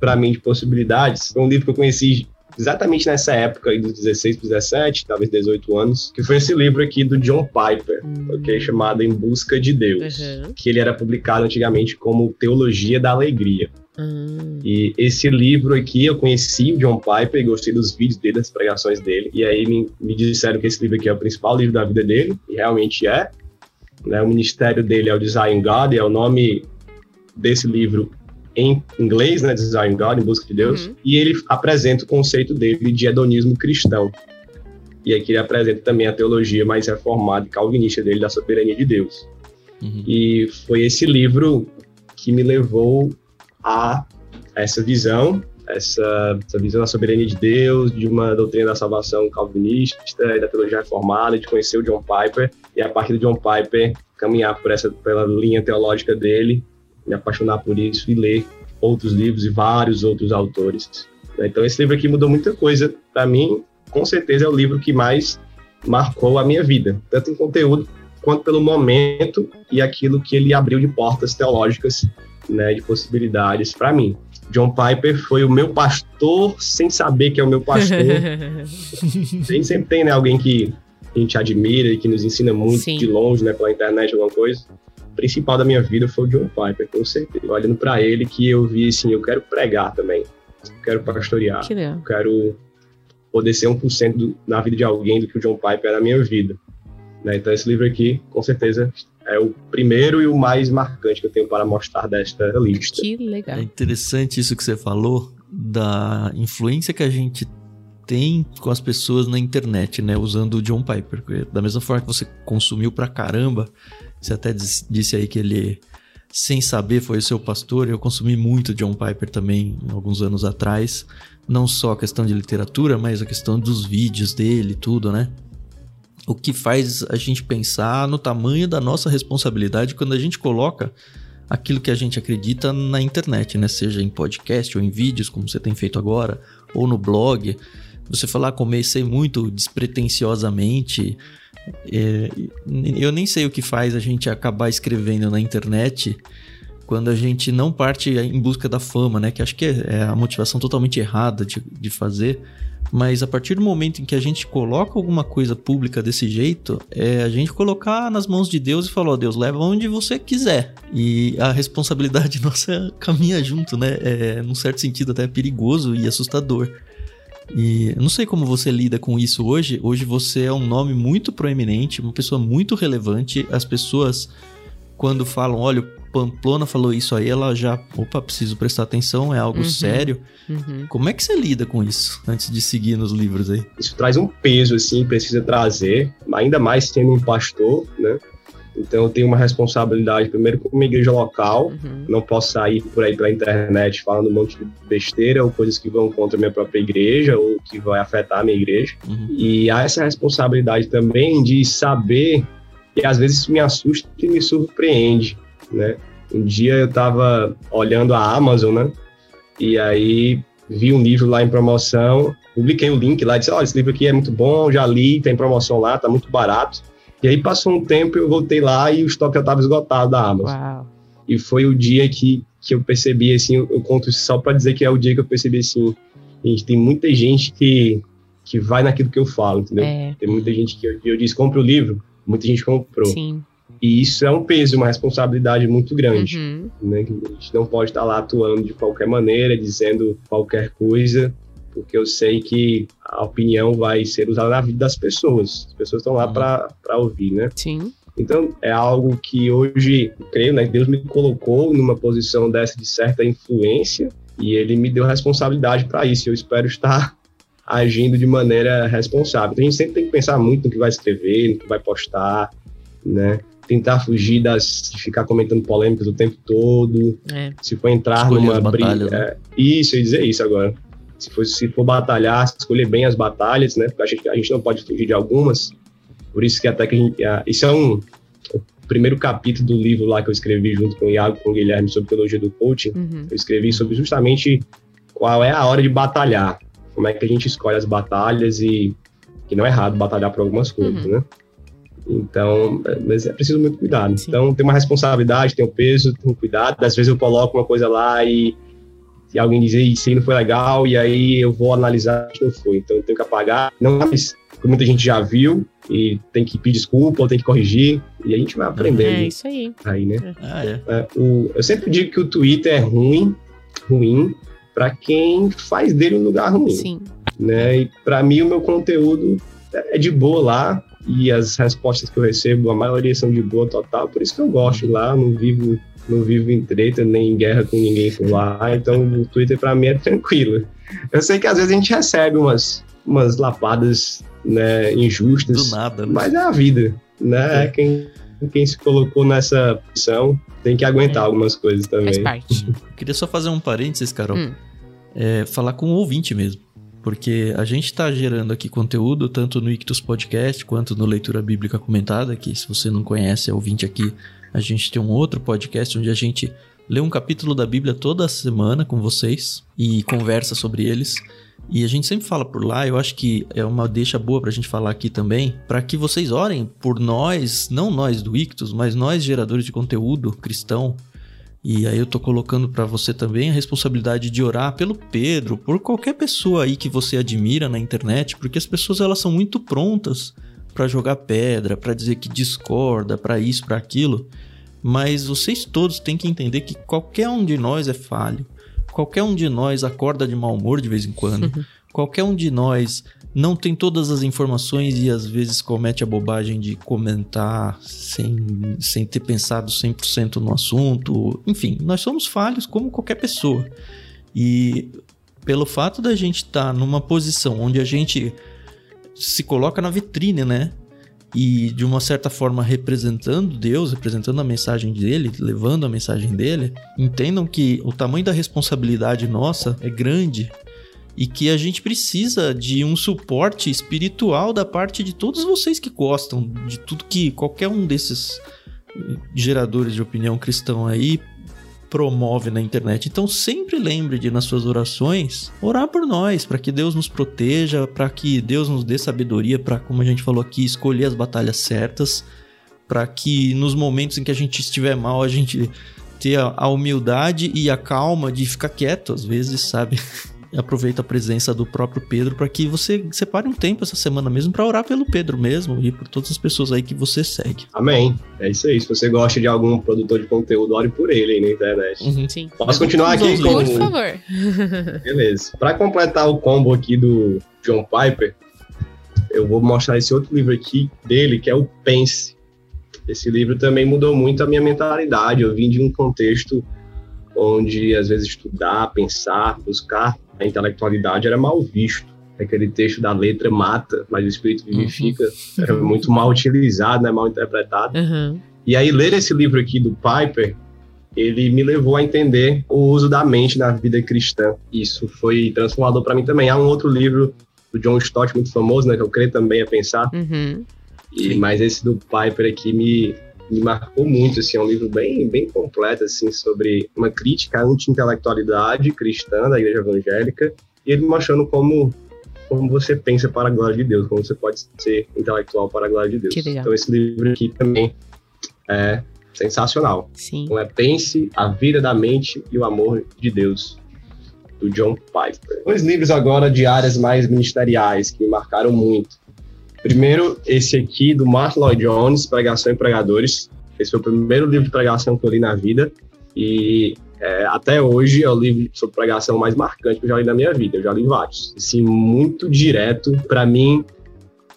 Speaker 3: para mim de possibilidades. Foi um livro que eu conheci exatamente nessa época, aí dos 16 para 17, talvez 18 anos, que foi esse livro aqui do John Piper, ok? chamado Em Busca de Deus,
Speaker 2: Uhum.
Speaker 3: que ele era publicado antigamente como Teologia da Alegria.
Speaker 2: Hum.
Speaker 3: E esse livro aqui, eu conheci o John Piper, gostei dos vídeos dele, das pregações dele, e aí me, me disseram que esse livro aqui é o principal livro da vida dele, e realmente é. Né? O ministério dele é o Design God, e é o nome desse livro em inglês, né? Design God, Em Busca de Deus,
Speaker 2: Uhum.
Speaker 3: e ele apresenta o conceito dele de hedonismo cristão. E aqui ele apresenta também a teologia mais reformada e calvinista dele da soberania de Deus.
Speaker 1: Uhum.
Speaker 3: E foi esse livro que me levou a essa visão, essa, essa visão da soberania de Deus, de uma doutrina da salvação calvinista e da teologia reformada, de conhecer o John Piper e a partir do John Piper caminhar por essa pela linha teológica dele, me apaixonar por isso e ler outros livros e vários outros autores. Então esse livro aqui mudou muita coisa para mim. Com certeza é o livro que mais marcou a minha vida, tanto em conteúdo quanto pelo momento e aquilo que ele abriu de portas teológicas, né, de possibilidades para mim. John Piper foi o meu pastor sem saber que é o meu pastor. gente sempre tem né, alguém que a gente admira e que nos ensina muito
Speaker 2: Sim.
Speaker 3: de longe, né, pela internet, alguma coisa. Principal da minha vida foi o John Piper, com certeza. Olhando para ele que eu vi assim, eu quero pregar também. Eu quero pastorear.
Speaker 2: que.
Speaker 3: Eu quero poder ser 1% do, na vida de alguém do que o John Piper é na minha vida. Né? Então esse livro aqui, com certeza, é o primeiro e o mais marcante que eu tenho para mostrar desta lista.
Speaker 2: Que legal.
Speaker 1: É interessante isso que você falou da influência que a gente tem com as pessoas na internet, né? Usando o John Piper. Da mesma forma que você consumiu pra caramba, você até dis- disse aí que ele, sem saber, foi o seu pastor. Eu consumi muito John Piper também, alguns anos atrás. Não só a questão de literatura, mas a questão dos vídeos dele, tudo, né? O que faz a gente pensar no tamanho da nossa responsabilidade quando a gente coloca aquilo que a gente acredita na internet, né? Seja em podcast ou em vídeos, como você tem feito agora, ou no blog. Você falar, comecei muito despretensiosamente. É, eu nem sei o que faz a gente acabar escrevendo na internet quando a gente não parte em busca da fama, né? Que acho que é, é a motivação totalmente errada de, de fazer. Mas a partir do momento em que a gente coloca alguma coisa pública desse jeito, é a gente colocar nas mãos de Deus e falar, ó, Deus, leva onde você quiser. E a responsabilidade nossa caminha junto, né? É, num certo sentido, até perigoso e assustador. E eu não sei como você lida com isso hoje. Hoje você é um nome muito proeminente, uma pessoa muito relevante. As pessoas, quando falam, olha, o Pamplona falou isso aí, ela já, opa, preciso prestar atenção, é algo
Speaker 2: Uhum.
Speaker 1: sério.
Speaker 2: Uhum.
Speaker 1: Como é que você lida com isso antes de seguir nos livros aí?
Speaker 3: Isso traz um peso, assim, precisa trazer, ainda mais sendo um pastor, né? Então eu tenho uma responsabilidade, primeiro, como igreja local,
Speaker 2: Uhum.
Speaker 3: não posso sair por aí pela internet falando um monte de besteira ou coisas que vão contra a minha própria igreja ou que vai afetar a minha igreja.
Speaker 1: Uhum.
Speaker 3: E há essa responsabilidade também de saber, e às vezes isso me assusta e me surpreende, né? Um dia eu estava olhando a Amazon, né? E aí vi um livro lá em promoção, publiquei o link lá, disse, olha, esse livro aqui é muito bom, já li, tem promoção lá, tá muito barato. E aí passou um tempo, eu voltei lá e o estoque já estava esgotado da Amazon.
Speaker 2: Uau.
Speaker 3: E foi o dia que, que eu percebi, assim, eu, eu conto isso só para dizer que é o dia que eu percebi, assim, gente, tem muita gente que, que vai naquilo que eu falo, entendeu?
Speaker 2: É,
Speaker 3: Tem muita gente que eu, eu disse, compra o livro, muita gente comprou.
Speaker 2: sim.
Speaker 3: E isso é um peso, uma responsabilidade muito grande,
Speaker 2: Uhum.
Speaker 3: né? A gente não pode estar lá atuando de qualquer maneira, dizendo qualquer coisa, porque eu sei que a opinião vai ser usada na vida das pessoas. As pessoas estão lá
Speaker 1: Uhum.
Speaker 3: para ouvir, né?
Speaker 2: Sim.
Speaker 3: Então, é algo que hoje, creio, né, Deus me colocou numa posição dessa de certa influência e ele me deu responsabilidade para isso. Eu espero estar agindo de maneira responsável. Então, a gente sempre tem que pensar muito no que vai escrever, no que vai postar, né? Tentar fugir das, de ficar comentando polêmicas o tempo todo. É. Se for entrar
Speaker 1: Escolher
Speaker 3: numa
Speaker 1: briga.
Speaker 3: É, isso, eu ia dizer isso agora. Se for, se for batalhar, escolher bem as batalhas, né? Porque a gente, a gente não pode fugir de algumas. Por isso que até que a gente. Isso é um. O primeiro capítulo do livro lá que eu escrevi junto com o Iago com o Guilherme sobre teologia do coaching. Uhum. Eu escrevi sobre justamente qual é a hora de batalhar. Como é que a gente escolhe as batalhas e. Que não é errado batalhar por algumas coisas, uhum. né? Então, é, mas é preciso muito cuidado. Sim. Então, tem uma responsabilidade, tem um peso, tem um cuidado. Às vezes eu coloco uma coisa lá e, e alguém diz, isso aí não foi legal, e aí eu vou analisar que não foi. Então, eu tenho que apagar. Não mais, porque muita gente já viu e tem que pedir desculpa ou tem que corrigir. E a gente vai aprendendo. É
Speaker 2: isso aí.
Speaker 3: Aí, né?
Speaker 1: É. Ah, é.
Speaker 3: É, o, eu sempre digo que o Twitter é ruim, ruim, para quem faz dele um lugar ruim.
Speaker 2: Sim.
Speaker 3: Né? E para mim, o meu conteúdo é de boa lá e as respostas que eu recebo, a maioria são de boa total, por isso que eu gosto lá, não vivo não vivo em treta nem em guerra com ninguém por lá, então o Twitter para mim é tranquilo. Eu sei que às vezes a gente recebe umas, umas lapadas né, injustas,
Speaker 1: Do nada,
Speaker 3: né? mas é a vida, né? É. Quem, quem se colocou nessa posição tem que aguentar é. algumas coisas também. Faz
Speaker 2: parte.
Speaker 1: queria só fazer um parênteses, Carol. Hum. É, falar com o ouvinte mesmo porque a gente está gerando aqui conteúdo tanto no Ictus Podcast quanto no Leitura Bíblica Comentada, que se você não conhece, é ouvinte aqui, a gente tem um outro podcast onde a gente lê um capítulo da Bíblia toda semana com vocês e conversa sobre eles. E a gente sempre fala por lá, eu acho que é uma deixa boa pra gente falar aqui também, para que vocês orem por nós, não nós do Ictus, mas nós geradores de conteúdo cristão, e aí eu tô colocando para você também a responsabilidade de orar pelo Pedro, por qualquer pessoa aí que você admira na internet, porque as pessoas elas são muito prontas para jogar pedra, para dizer que discorda, para isso, para aquilo. Mas vocês todos têm que entender que qualquer um de nós é falho. Qualquer um de nós acorda de mau humor de vez em quando. Uhum. Qualquer um de nós não tem todas as informações e às vezes comete a bobagem de comentar sem, sem ter pensado 100% no assunto. Enfim, nós somos falhos como qualquer pessoa. E pelo fato da gente estar tá numa posição onde a gente se coloca na vitrine, né? E de uma certa forma representando Deus, representando a mensagem dele, levando a mensagem dele, entendam que o tamanho da responsabilidade nossa é grande e que a gente precisa de um suporte espiritual da parte de todos vocês que gostam de tudo que qualquer um desses geradores de opinião cristão aí promove na internet. Então sempre lembre de nas suas orações orar por nós, para que Deus nos proteja, para que Deus nos dê sabedoria para, como a gente falou aqui, escolher as batalhas certas, para que nos momentos em que a gente estiver mal, a gente ter a humildade e a calma de ficar quieto às vezes, sabe? aproveita a presença do próprio Pedro para que você separe um tempo essa semana mesmo para orar pelo Pedro mesmo e por todas as pessoas aí que você segue.
Speaker 3: Amém. É isso aí. Se você gosta de algum produtor de conteúdo, ore por ele aí na internet.
Speaker 2: Uhum, sim.
Speaker 3: Posso continuar aqui com...
Speaker 2: Por favor.
Speaker 3: Beleza. Para completar o combo aqui do John Piper, eu vou mostrar esse outro livro aqui dele, que é o Pense. Esse livro também mudou muito a minha mentalidade. Eu vim de um contexto onde às vezes estudar, pensar, buscar a intelectualidade era mal visto. Aquele texto da letra mata, mas o espírito vivifica, uhum. era muito mal utilizado, né, mal interpretado.
Speaker 2: Uhum.
Speaker 3: E aí, ler esse livro aqui do Piper, ele me levou a entender o uso da mente na vida cristã. Isso foi transformador para mim também. Há um outro livro do John Stott muito famoso, né, que eu creio também a pensar.
Speaker 2: Uhum.
Speaker 3: E, mas esse do Piper aqui me, me marcou muito, assim, é um livro bem, bem completo, assim, sobre uma crítica à anti-intelectualidade cristã da igreja evangélica, e ele mostrando como, como você pensa para a glória de Deus, como você pode ser intelectual para a glória de Deus. Então esse livro aqui também é sensacional.
Speaker 2: Sim.
Speaker 3: Então é Pense a Vida da Mente e o Amor de Deus, do John Piper. Dois livros agora de áreas mais ministeriais que me marcaram muito. Primeiro, esse aqui do Martin Lloyd Jones, Pregação e Pregadores. Esse foi o primeiro livro de pregação que eu li na vida. E é, até hoje é o livro sobre pregação mais marcante que eu já li na minha vida. Eu já li vários. Assim, muito direto. Para mim,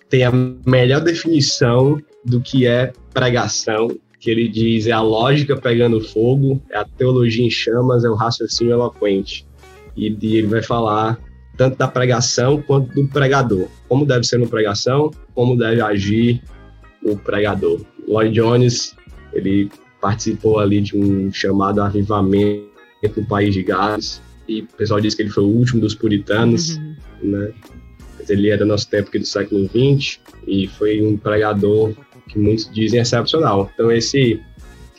Speaker 3: tem a melhor definição do que é pregação, que ele diz é a lógica pegando fogo, é a teologia em chamas, é o raciocínio eloquente. E, e ele vai falar tanto da pregação quanto do pregador. Como deve ser uma pregação, como deve agir o pregador. Lloyd Jones, ele participou ali de um chamado avivamento no país de Gales, e o pessoal diz que ele foi o último dos puritanos, uhum. né? Ele era nosso tempo aqui do século XX e foi um pregador que muitos dizem excepcional. Então esse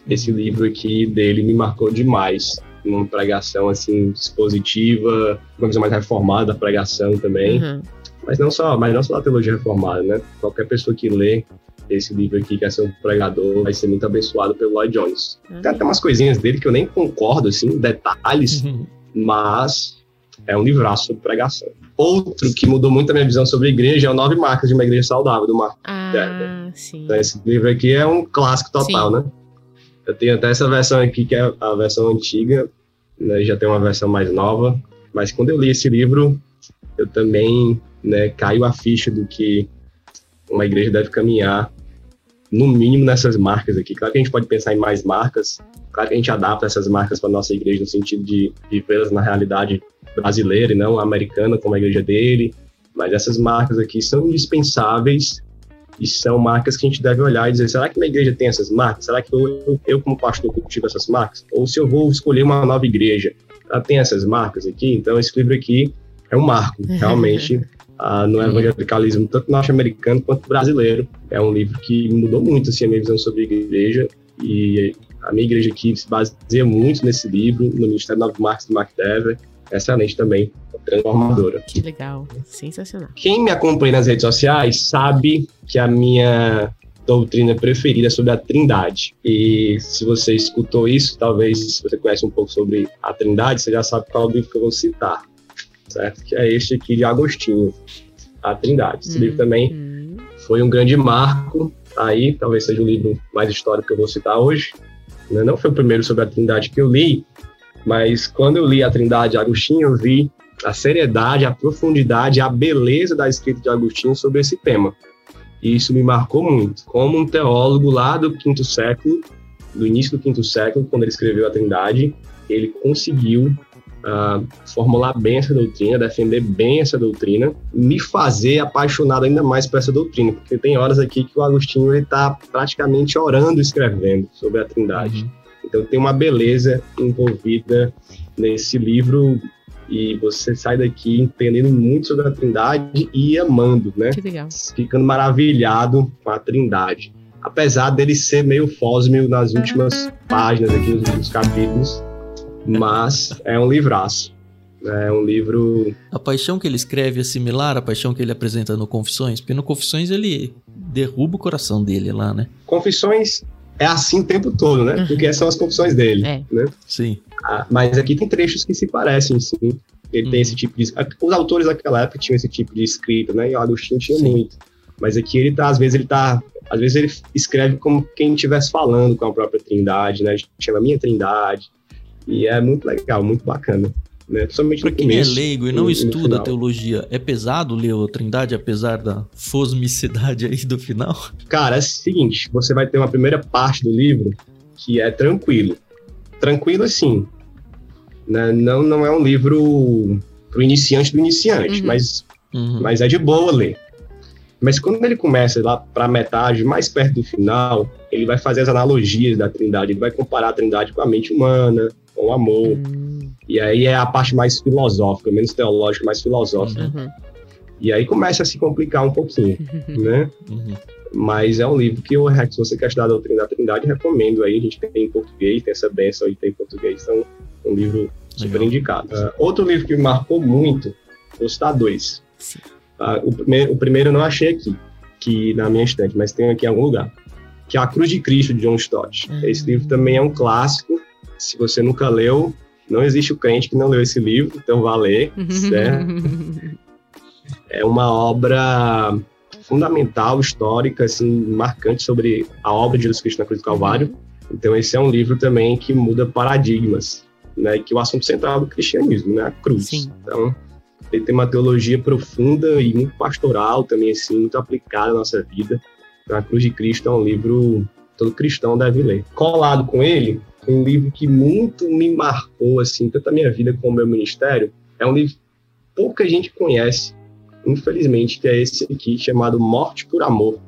Speaker 3: esse livro aqui dele me marcou demais uma pregação assim expositiva, uma visão mais reformada da pregação também. Uhum. Mas não só, mas não só da teologia reformada, né? Qualquer pessoa que lê esse livro aqui, que é ser um pregador, vai ser muito abençoado pelo Lloyd Jones. Uhum. Tem até umas coisinhas dele que eu nem concordo, assim, detalhes, uhum. mas é um livraço sobre pregação. Outro que mudou muito a minha visão sobre a igreja é o Nove Marcas de uma Igreja Saudável, do Mark
Speaker 2: ah, Sim.
Speaker 3: Então, esse livro aqui é um clássico total, sim. né? Eu tenho até essa versão aqui, que é a versão antiga, né, já tem uma versão mais nova, mas quando eu li esse livro, eu também né, caiu a ficha do que uma igreja deve caminhar, no mínimo nessas marcas aqui. Claro que a gente pode pensar em mais marcas, claro que a gente adapta essas marcas para nossa igreja no sentido de vivê-las na realidade brasileira e não americana como a igreja dele, mas essas marcas aqui são indispensáveis e são marcas que a gente deve olhar e dizer, será que minha igreja tem essas marcas? Será que eu, eu como pastor, cultivo essas marcas? Ou se eu vou escolher uma nova igreja, ela tem essas marcas aqui? Então, esse livro aqui é um marco, realmente, uh, no evangelicalismo, tanto norte-americano quanto brasileiro. É um livro que mudou muito assim, a minha visão sobre a igreja e a minha igreja aqui se baseia muito nesse livro, no Ministério Nove Marcos do Mark Dever, excelente também, transformadora.
Speaker 2: Que legal, sensacional.
Speaker 3: Quem me acompanha nas redes sociais sabe que a minha doutrina preferida é sobre a Trindade. E se você escutou isso, talvez se você conhece um pouco sobre a Trindade, você já sabe qual livro que eu vou citar, certo? Que é este aqui de Agostinho, a Trindade. Esse livro também uhum. foi um grande marco. Aí, talvez seja o livro mais histórico que eu vou citar hoje. Né? Não foi o primeiro sobre a Trindade que eu li, mas quando eu li a Trindade Agostinho, eu vi a seriedade, a profundidade, a beleza da escrita de Agostinho sobre esse tema. E isso me marcou muito. Como um teólogo lá do quinto século, do início do quinto século, quando ele escreveu a Trindade, ele conseguiu uh, formular bem essa doutrina, defender bem essa doutrina, me fazer apaixonado ainda mais por essa doutrina, porque tem horas aqui que o Agostinho está praticamente orando, escrevendo sobre a Trindade. Uhum. Então tem uma beleza envolvida nesse livro e você sai daqui entendendo muito sobre a Trindade e amando, né?
Speaker 2: Que legal.
Speaker 3: Ficando maravilhado com a Trindade. Apesar dele ser meio fósmio nas últimas páginas aqui, nos últimos capítulos, mas é um livraço. É um livro.
Speaker 1: A paixão que ele escreve é similar à paixão que ele apresenta no Confissões, porque no Confissões ele derruba o coração dele lá, né?
Speaker 3: Confissões é assim o tempo todo, né? Uhum. Porque são as confissões dele, é. né?
Speaker 1: Sim.
Speaker 3: Ah, mas aqui tem trechos que se parecem, sim. Ele uhum. tem esse tipo de... Os autores daquela época tinham esse tipo de escrita, né? E o Agostinho tinha sim. muito. Mas aqui ele tá, às vezes ele tá... Às vezes ele escreve como quem estivesse falando com a própria trindade, né? Chama Minha Trindade. E é muito legal, muito bacana né?
Speaker 1: Principalmente
Speaker 3: pra
Speaker 1: quem é começo, é leigo e não e estuda teologia, é pesado ler a Trindade, apesar da fosmicidade aí do final?
Speaker 3: Cara, é o seguinte, você vai ter uma primeira parte do livro que é tranquilo. Tranquilo assim, né? Não, não é um livro pro iniciante do iniciante, uhum. Mas, uhum. mas é de boa ler. Mas quando ele começa lá para metade, mais perto do final, ele vai fazer as analogias da Trindade, ele vai comparar a Trindade com a mente humana, com o amor. Uhum. E aí é a parte mais filosófica, menos teológica, mais filosófica. Uhum. E aí começa a se complicar um pouquinho, né? Uhum. Mas é um livro que eu, se você quer estudar a doutrina da Trindade, recomendo aí. A gente tem em português, tem essa benção aí, tem em português. Então, é um livro super Legal. indicado. Uh, outro livro que me marcou muito, vou citar dois. Uh, o, primeiro, o primeiro eu não achei aqui, que na minha estante, mas tem aqui em algum lugar. Que é A Cruz de Cristo, de John Stott. Uhum. Esse livro também é um clássico. Se você nunca leu, não existe o crente que não leu esse livro, então vá ler, certo? é uma obra fundamental, histórica, assim, marcante sobre a obra de Jesus Cristo na cruz do Calvário. Então esse é um livro também que muda paradigmas, né? Que é o assunto central do cristianismo, né? A cruz. Sim. Então ele tem uma teologia profunda e muito pastoral também, assim, muito aplicada à nossa vida. Então, a Cruz de Cristo é um livro todo cristão deve ler. Colado com ele, um livro que muito me marcou, assim, tanto a minha vida como o meu ministério, é um livro que pouca gente conhece, infelizmente, que é esse aqui, chamado Morte por Amor,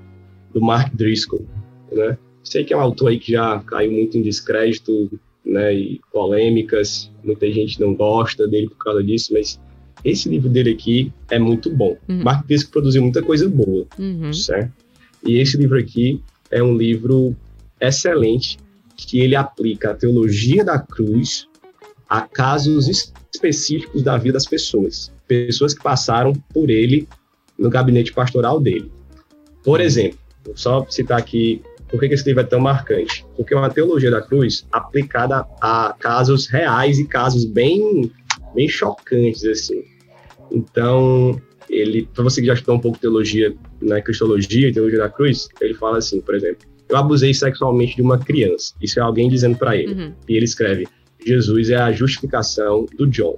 Speaker 3: do Mark Driscoll, né? Sei que é um autor aí que já caiu muito em descrédito, né, e polêmicas, muita gente não gosta dele por causa disso, mas esse livro dele aqui é muito bom. Uhum. Mark Driscoll produziu muita coisa boa, uhum. certo? E esse livro aqui é um livro excelente que ele aplica a teologia da cruz a casos específicos da vida das pessoas, pessoas que passaram por ele no gabinete pastoral dele. Por exemplo, só citar aqui por que esse livro é tão marcante? Porque é uma teologia da cruz aplicada a casos reais e casos bem, bem chocantes, assim. Então, ele, para você que já estudou um pouco teologia, na né, cristologia e teologia da cruz, ele fala assim, por exemplo, eu abusei sexualmente de uma criança. Isso é alguém dizendo para ele. Uhum. E ele escreve: Jesus é a justificação do John.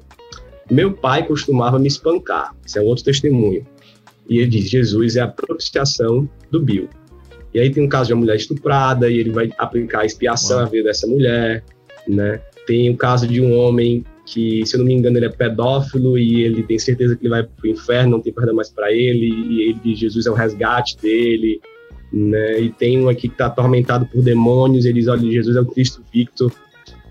Speaker 3: Meu pai costumava me espancar. Isso é outro testemunho. E ele diz: Jesus é a propiciação do Bill. E aí tem um caso de uma mulher estuprada e ele vai aplicar a expiação Uau. à vida dessa mulher, né? Tem o caso de um homem que, se eu não me engano, ele é pedófilo e ele tem certeza que ele vai para o inferno, não tem perdão mais para ele, e ele diz Jesus é o resgate dele né? E tem um aqui que está atormentado por demônios, ele diz, olha, Jesus é o Cristo Victor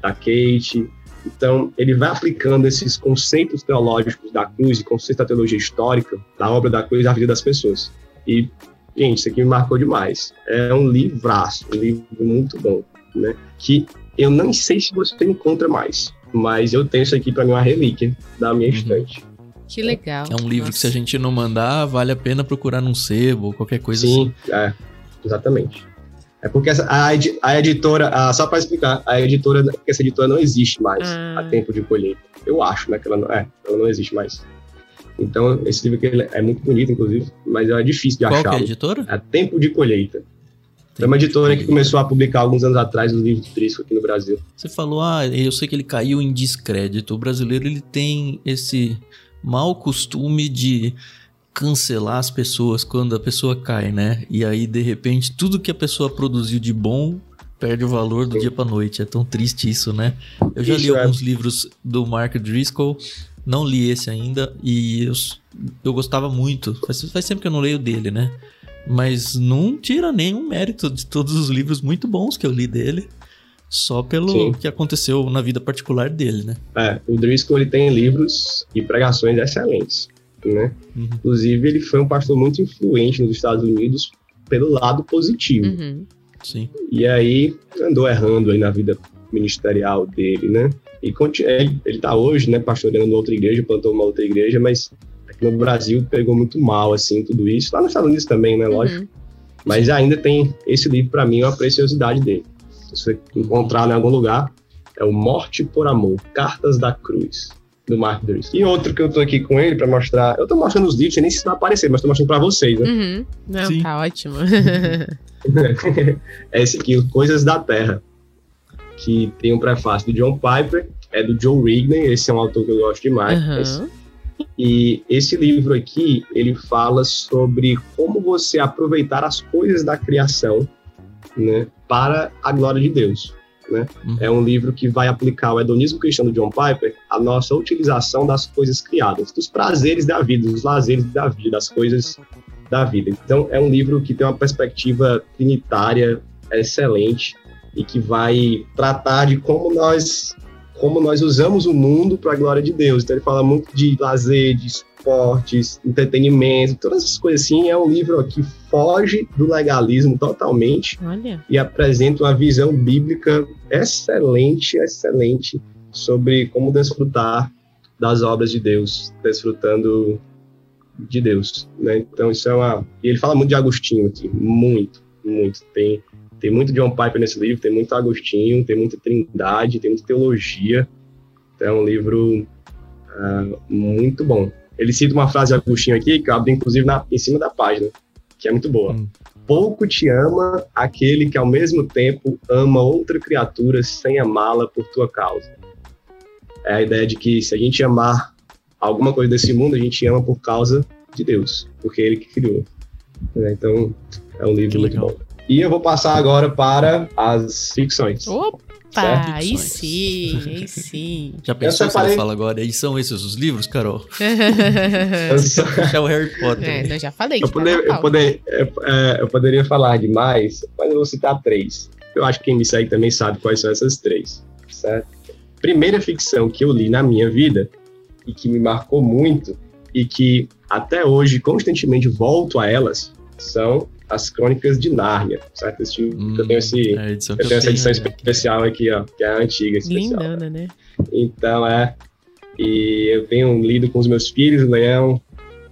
Speaker 3: da Kate. Então, ele vai aplicando esses conceitos teológicos da cruz e conceitos da teologia histórica, da obra da cruz, à vida das pessoas. E, gente, isso aqui me marcou demais. É um livraço, um livro muito bom, né? Que eu não sei se você encontra mais, mas eu tenho isso aqui para mim uma relíquia da minha uhum. estante.
Speaker 2: Que legal.
Speaker 1: É um livro Nossa. que se a gente não mandar, vale a pena procurar num sebo ou qualquer coisa
Speaker 3: Sim, assim. Sim, é, exatamente. É porque essa, a, a, editora, a, só para explicar, a editora, essa editora não existe mais ah. a tempo de colheita. Eu acho, né, que ela não, é, ela não existe mais. Então, esse livro aqui é muito bonito, inclusive, mas é difícil de
Speaker 1: Qual
Speaker 3: achar.
Speaker 1: Qual é a editora?
Speaker 3: É Tempo de Colheita. É uma editora que começou a publicar alguns anos atrás os livros de Trisco aqui no Brasil.
Speaker 1: Você falou, ah, eu sei que ele caiu em descrédito. O brasileiro, ele tem esse mau costume de cancelar as pessoas quando a pessoa cai, né? E aí, de repente, tudo que a pessoa produziu de bom perde o valor do dia para noite. É tão triste isso, né? Eu já li alguns livros do Mark Driscoll, não li esse ainda, e eu, eu gostava muito. Faz, faz sempre que eu não leio dele, né? Mas não tira nenhum mérito de todos os livros muito bons que eu li dele só pelo Sim. que aconteceu na vida particular dele, né?
Speaker 3: É, o Driscoll ele tem livros e pregações excelentes, né? Uhum. Inclusive ele foi um pastor muito influente nos Estados Unidos pelo lado positivo. Uhum.
Speaker 1: Sim.
Speaker 3: E aí andou errando aí na vida ministerial dele, né? E ele, ele tá hoje, né, pastoreando outra igreja, plantou uma outra igreja, mas aqui no Brasil pegou muito mal, assim, tudo isso. Lá nos Estados Unidos também, né, lógico. Uhum. Mas ainda tem esse livro, para mim, é uma preciosidade dele você encontrar em algum lugar, é o Morte por Amor, Cartas da Cruz, do Mark Driscoll. E outro que eu tô aqui com ele para mostrar, eu tô mostrando os livros, nem se vai aparecer, mas tô mostrando para vocês, né?
Speaker 2: Uhum. Não, Sim. tá ótimo.
Speaker 3: é esse aqui, Coisas da Terra, que tem um prefácio do John Piper, é do Joe Rigney, esse é um autor que eu gosto demais. Uhum. E esse livro aqui, ele fala sobre como você aproveitar as coisas da criação né, para a glória de Deus. Né? Uhum. É um livro que vai aplicar o hedonismo cristão do John Piper à nossa utilização das coisas criadas, dos prazeres da vida, dos lazeres da vida, das coisas da vida. Então, é um livro que tem uma perspectiva trinitária excelente e que vai tratar de como nós como nós usamos o mundo para a glória de Deus. Então, ele fala muito de lazer, de esportes, entretenimento, todas essas coisas assim. É um livro que foge do legalismo totalmente
Speaker 2: Olha.
Speaker 3: e apresenta uma visão bíblica excelente, excelente sobre como desfrutar das obras de Deus, desfrutando de Deus, né? Então isso é uma e ele fala muito de Agostinho aqui, muito, muito. Tem tem muito John Piper nesse livro, tem muito Agostinho, tem muita Trindade, tem muita teologia. Então é um livro uh, muito bom. Ele cita uma frase de Agostinho aqui, que eu abro inclusive na, em cima da página, que é muito boa. Hum. Pouco te ama aquele que ao mesmo tempo ama outra criatura sem amá-la por tua causa. É a ideia de que se a gente amar alguma coisa desse mundo, a gente ama por causa de Deus, porque é Ele que criou. Então, é um livro muito bom. E eu vou passar agora para as ficções.
Speaker 2: Opa,
Speaker 1: Certo.
Speaker 2: aí sim, aí sim.
Speaker 1: Já pensou se
Speaker 3: separei-
Speaker 1: ela fala agora? E são esses os livros, Carol? É o Harry Potter.
Speaker 2: é, eu já falei
Speaker 3: eu,
Speaker 2: tá
Speaker 3: poder- eu poder- eu- é, eu poderia falar demais, mas eu vou citar três. Eu acho que quem me segue também sabe quais são essas três, certo? Primeira ficção que eu li na minha vida e que me marcou muito e que até hoje constantemente volto a elas são as Crônicas de Nárnia, certo? Esse,
Speaker 1: Hum,
Speaker 3: eu tenho, esse,
Speaker 1: é
Speaker 3: eu tenho essa edição
Speaker 1: né?
Speaker 3: especial aqui, ó, que é a antiga especial.
Speaker 2: Lindana, né?
Speaker 3: Então é. E eu tenho lido com os meus filhos, o Leão,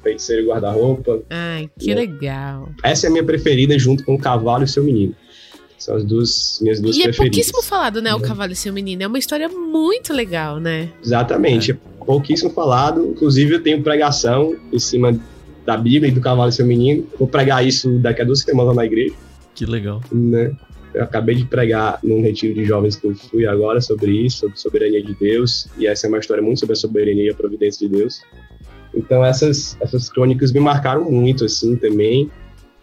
Speaker 3: Feiticeiro e Guarda-Roupa.
Speaker 2: Ai, que
Speaker 3: É.
Speaker 2: legal.
Speaker 3: Essa é a minha preferida junto com o Cavalo e seu Menino. São as duas minhas duas
Speaker 2: E é
Speaker 3: preferidas.
Speaker 2: pouquíssimo falado, né? O
Speaker 3: Uhum.
Speaker 2: Cavalo e seu menino. É uma história muito legal, né?
Speaker 3: Exatamente. É. Pouquíssimo falado. Inclusive, eu tenho pregação em cima da Bíblia e do Cavalo e seu Menino. Vou pregar isso daqui a duas semanas lá na igreja.
Speaker 1: Que legal.
Speaker 3: né? Eu acabei de pregar num retiro de jovens que eu fui agora sobre isso, sobre soberania de Deus, e essa é uma história muito sobre a soberania e a providência de Deus. Então essas essas crônicas me marcaram muito assim também.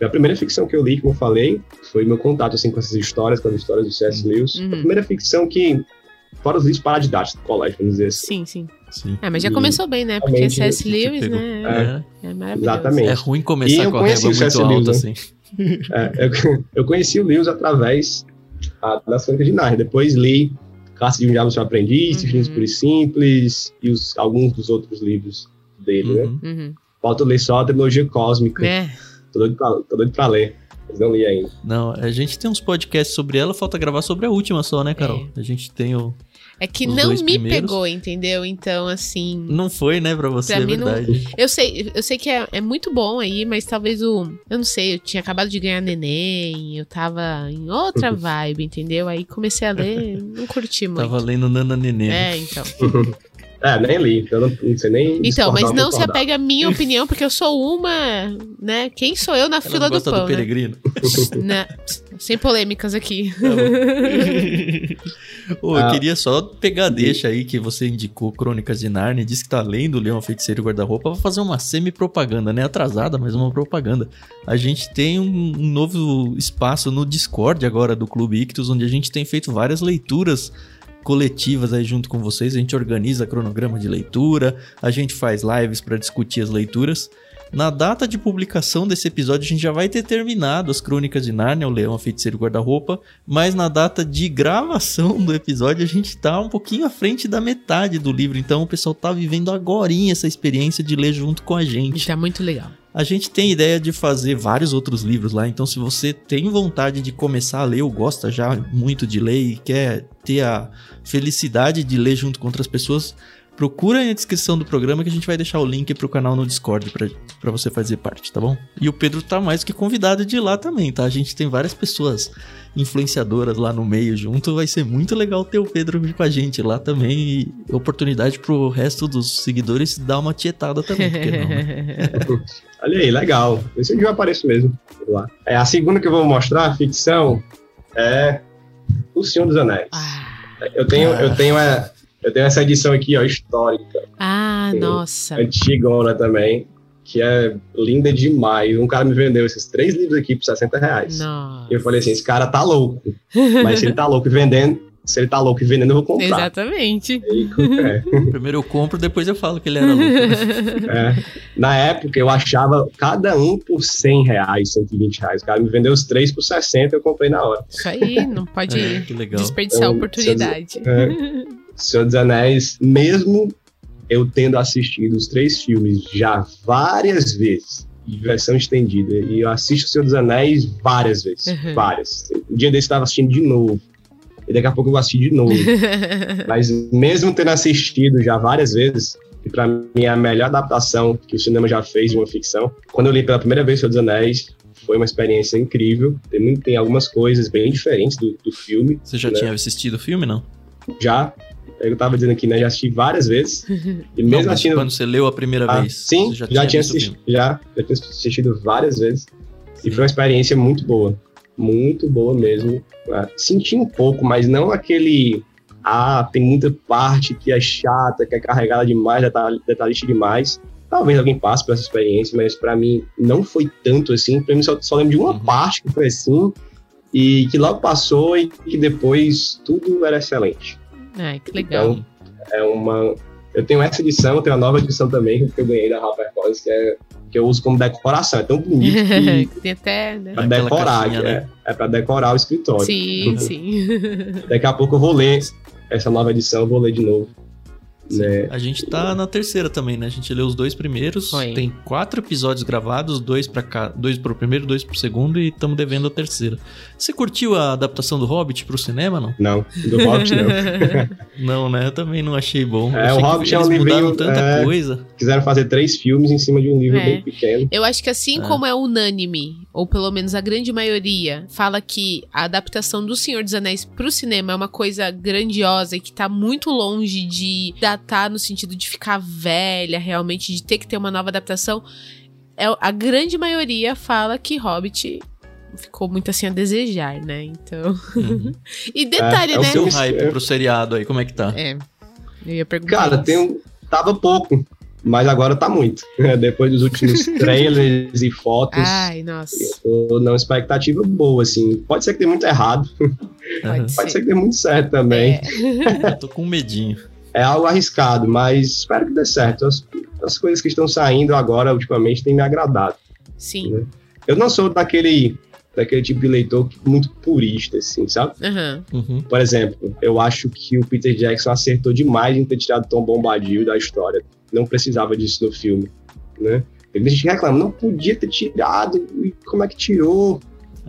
Speaker 3: A primeira ficção que eu li, como eu falei, foi meu contato assim com essas histórias, com as histórias do C.S. Lewis.
Speaker 2: Uhum.
Speaker 3: A primeira ficção que fora os livros paradidáticos do colégio, vamos dizer assim.
Speaker 2: Sim, sim.
Speaker 1: Sim.
Speaker 2: É, mas já
Speaker 3: E
Speaker 2: começou bem, né? Porque C.S. Lewis, né?
Speaker 1: É.
Speaker 2: É maravilhoso.
Speaker 3: Exatamente.
Speaker 1: É ruim começar com a régua muito alta,
Speaker 3: Lewis,
Speaker 1: assim.
Speaker 3: É, eu, eu conheci o Lewis através ah, das Crônicas de Narnia. Depois li Classe de um Diabo Seu Aprendiz,
Speaker 2: Uhum.
Speaker 3: E Simples e os, alguns dos outros livros dele, né?
Speaker 1: Uhum.
Speaker 2: Uhum.
Speaker 3: Falta ler só a trilogia cósmica.
Speaker 2: Né?
Speaker 3: Tô, doido pra, tô doido pra ler. Mas não li ainda.
Speaker 1: Não, a gente tem uns podcasts sobre ela, falta gravar sobre a última só, né, Carol? A gente tem o.
Speaker 2: É que
Speaker 1: Os
Speaker 2: não me
Speaker 1: primeiros.
Speaker 2: pegou, entendeu? Então, assim.
Speaker 1: Não foi, né, pra você,
Speaker 2: Pra
Speaker 1: é
Speaker 2: mim não-
Speaker 1: verdade.
Speaker 2: Eu sei, eu sei que é, é muito bom aí, mas talvez o. Eu não sei, eu tinha acabado de ganhar neném, eu tava em outra vibe, entendeu? Aí comecei a ler, não curti muito.
Speaker 1: Tava lendo Nana Nenê.
Speaker 2: É, então.
Speaker 3: É, nem li. então Eu não, não sei nem.
Speaker 2: Então, mas não se apegue à minha opinião, porque eu sou uma, né? Quem sou eu na
Speaker 1: Ela
Speaker 2: fila
Speaker 1: não
Speaker 2: do
Speaker 1: gosta
Speaker 2: pão,
Speaker 1: do
Speaker 2: né?
Speaker 1: peregrino.
Speaker 2: Né? Sem polêmicas aqui.
Speaker 1: Ô, eu
Speaker 3: Ah.
Speaker 1: queria só pegar a deixa aí que você indicou Crônicas de Narnia, disse que tá lendo o Leão Feiticeiro e Guarda-Roupa, pra fazer uma semi-propaganda, né? Atrasada, mas uma propaganda. A gente tem um, um novo espaço no Discord agora do Clube Ictus, onde a gente tem feito várias leituras coletivas aí junto com vocês. A gente organiza cronograma de leitura, a gente faz lives para discutir as leituras. Na data de publicação desse episódio, a gente já vai ter terminado as Crônicas de Narnia, o Leão, a Feiticeiro Guarda-Roupa, mas na data de gravação do episódio, a gente tá um pouquinho à frente da metade do livro, então o pessoal tá vivendo agorinha essa experiência de ler junto com a gente.
Speaker 2: Tá muito legal.
Speaker 1: A gente tem ideia de fazer vários outros livros lá, então se você tem vontade de começar a ler ou gosta já muito de ler e quer ter a felicidade de ler junto com outras pessoas, procura aí na descrição do programa que a gente vai deixar o link pro canal no Discord pra, pra você fazer parte, tá bom? E o Pedro tá mais que convidado de ir lá também, tá? A gente tem várias pessoas influenciadoras lá no meio junto, vai ser muito legal ter o Pedro com a gente lá também e oportunidade pro resto dos seguidores dar uma tietada também, porque não, né?
Speaker 3: Olha aí, legal. Esse dia eu apareço mesmo lá. É, a segunda que eu vou mostrar, ficção, é O Senhor dos Anéis.
Speaker 2: ah,
Speaker 3: Eu tenho,
Speaker 1: Ah.
Speaker 3: eu tenho, é, eu tenho essa edição aqui, ó, histórica,
Speaker 2: ah, nossa.
Speaker 3: antigona também, que é linda demais. Um cara me vendeu esses três livros aqui por 60 reais.
Speaker 2: Nossa.
Speaker 3: E eu falei assim, esse cara tá louco. Mas se ele tá louco e vendendo, se ele tá louco e vendendo, eu vou comprar.
Speaker 2: Exatamente.
Speaker 3: E, é,
Speaker 1: Primeiro eu compro, depois eu falo que ele era louco.
Speaker 3: é. Na época, eu achava cada um por 100 reais, 120 reais. O cara me vendeu os três por 60, eu comprei na hora.
Speaker 2: Isso aí, não pode
Speaker 1: É, que legal.
Speaker 2: desperdiçar a
Speaker 3: Então,
Speaker 2: oportunidade.
Speaker 3: É. Senhor dos Anéis, mesmo eu tendo assistido os três filmes já várias vezes, em versão estendida, e eu assisto o Senhor dos Anéis várias vezes,
Speaker 2: Uhum.
Speaker 3: várias. Um dia desse eu estava assistindo de novo, e daqui a pouco eu vou assistir de novo. Mas mesmo tendo assistido já várias vezes, que pra mim é a melhor adaptação que o cinema já fez de uma ficção, quando eu li pela primeira vez Senhor dos Anéis, foi uma experiência incrível. Tem, tem algumas coisas bem diferentes do, do filme.
Speaker 1: Você já
Speaker 3: né?
Speaker 1: tinha assistido o filme, não?
Speaker 3: Já, eu tava dizendo aqui, né? Já assisti várias vezes. E mesmo
Speaker 1: não,
Speaker 3: assistindo.
Speaker 1: quando você leu a primeira
Speaker 3: Ah,
Speaker 1: vez,
Speaker 3: sim,
Speaker 1: você
Speaker 3: já, tinha assistido, já, já tinha assistido várias vezes. E
Speaker 1: Sim.
Speaker 3: foi uma experiência muito boa. Muito boa mesmo. Ah, Senti um pouco, mas não aquele. Ah, tem muita parte que é chata, que é carregada demais, detal- detalhista demais. Talvez alguém passe por essa experiência, mas pra mim não foi tanto assim. Pra mim só, só lembro de uma
Speaker 1: Uhum.
Speaker 3: parte que foi assim. e que logo passou e que depois tudo era excelente.
Speaker 2: Ai, que legal.
Speaker 3: Então, é uma. Eu tenho essa edição, eu tenho a nova edição também, que eu ganhei da HarperCollins, que, é, que eu uso como decoração. É tão bonito que
Speaker 2: Tem até, né?
Speaker 3: pra
Speaker 1: Aquela
Speaker 3: decorar,
Speaker 1: caixinha,
Speaker 3: que
Speaker 1: né?
Speaker 3: é, é pra decorar o escritório.
Speaker 2: Sim, sim.
Speaker 3: Daqui a pouco eu vou ler essa nova edição, eu vou ler de novo. Né?
Speaker 1: A gente tá na terceira também, né? A gente leu os dois primeiros.
Speaker 2: Foi.
Speaker 1: Tem quatro episódios gravados, dois para cá, dois pro primeiro, dois pro segundo e estamos devendo a terceira. Você curtiu a adaptação do Hobbit pro cinema, não?
Speaker 3: Não, do Hobbit não.
Speaker 1: Não, né? Eu também não achei bom.
Speaker 3: É,
Speaker 1: achei
Speaker 3: o
Speaker 1: que
Speaker 3: Hobbit é um livrinho,
Speaker 1: tanta
Speaker 3: é.
Speaker 1: coisa.
Speaker 3: Quiseram fazer três filmes em cima de um livro
Speaker 2: É.
Speaker 3: bem pequeno.
Speaker 2: Eu acho que assim
Speaker 1: É.
Speaker 2: como é unânime, ou pelo menos a grande maioria, fala que a adaptação do Senhor dos Anéis pro cinema é uma coisa grandiosa e que tá muito longe de datar no sentido de ficar velha, realmente, de ter que ter uma nova adaptação. É, a grande maioria fala que Hobbit ficou muito assim a desejar, né? Então.
Speaker 1: Uhum.
Speaker 2: E detalhe,
Speaker 3: É, é o
Speaker 2: né?
Speaker 1: Seu
Speaker 3: Filme-
Speaker 1: hype pro seriado aí, como é que tá?
Speaker 2: É. Eu ia perguntar.
Speaker 3: Cara, tem um, tava pouco, mas agora tá muito. Depois dos últimos trailers e fotos,
Speaker 2: Ai, nossa.
Speaker 3: eu tô numa expectativa boa, assim. Pode ser que dê muito errado.
Speaker 2: Pode
Speaker 3: pode
Speaker 2: ser.
Speaker 3: ser que dê muito certo também.
Speaker 2: É.
Speaker 1: Eu tô com medinho.
Speaker 3: É, algo arriscado, mas espero que dê certo. As, as coisas que estão saindo agora, ultimamente, têm me agradado.
Speaker 2: Sim.
Speaker 3: Eu não sou daquele, daquele tipo de leitor muito purista, assim, sabe?
Speaker 2: Aham.
Speaker 1: Uhum.
Speaker 3: Por exemplo, eu acho que o Peter Jackson acertou demais em ter tirado Tom Bombadil da história. Não precisava disso no filme, né? Tem gente que reclama, não podia ter tirado, e como é que tirou?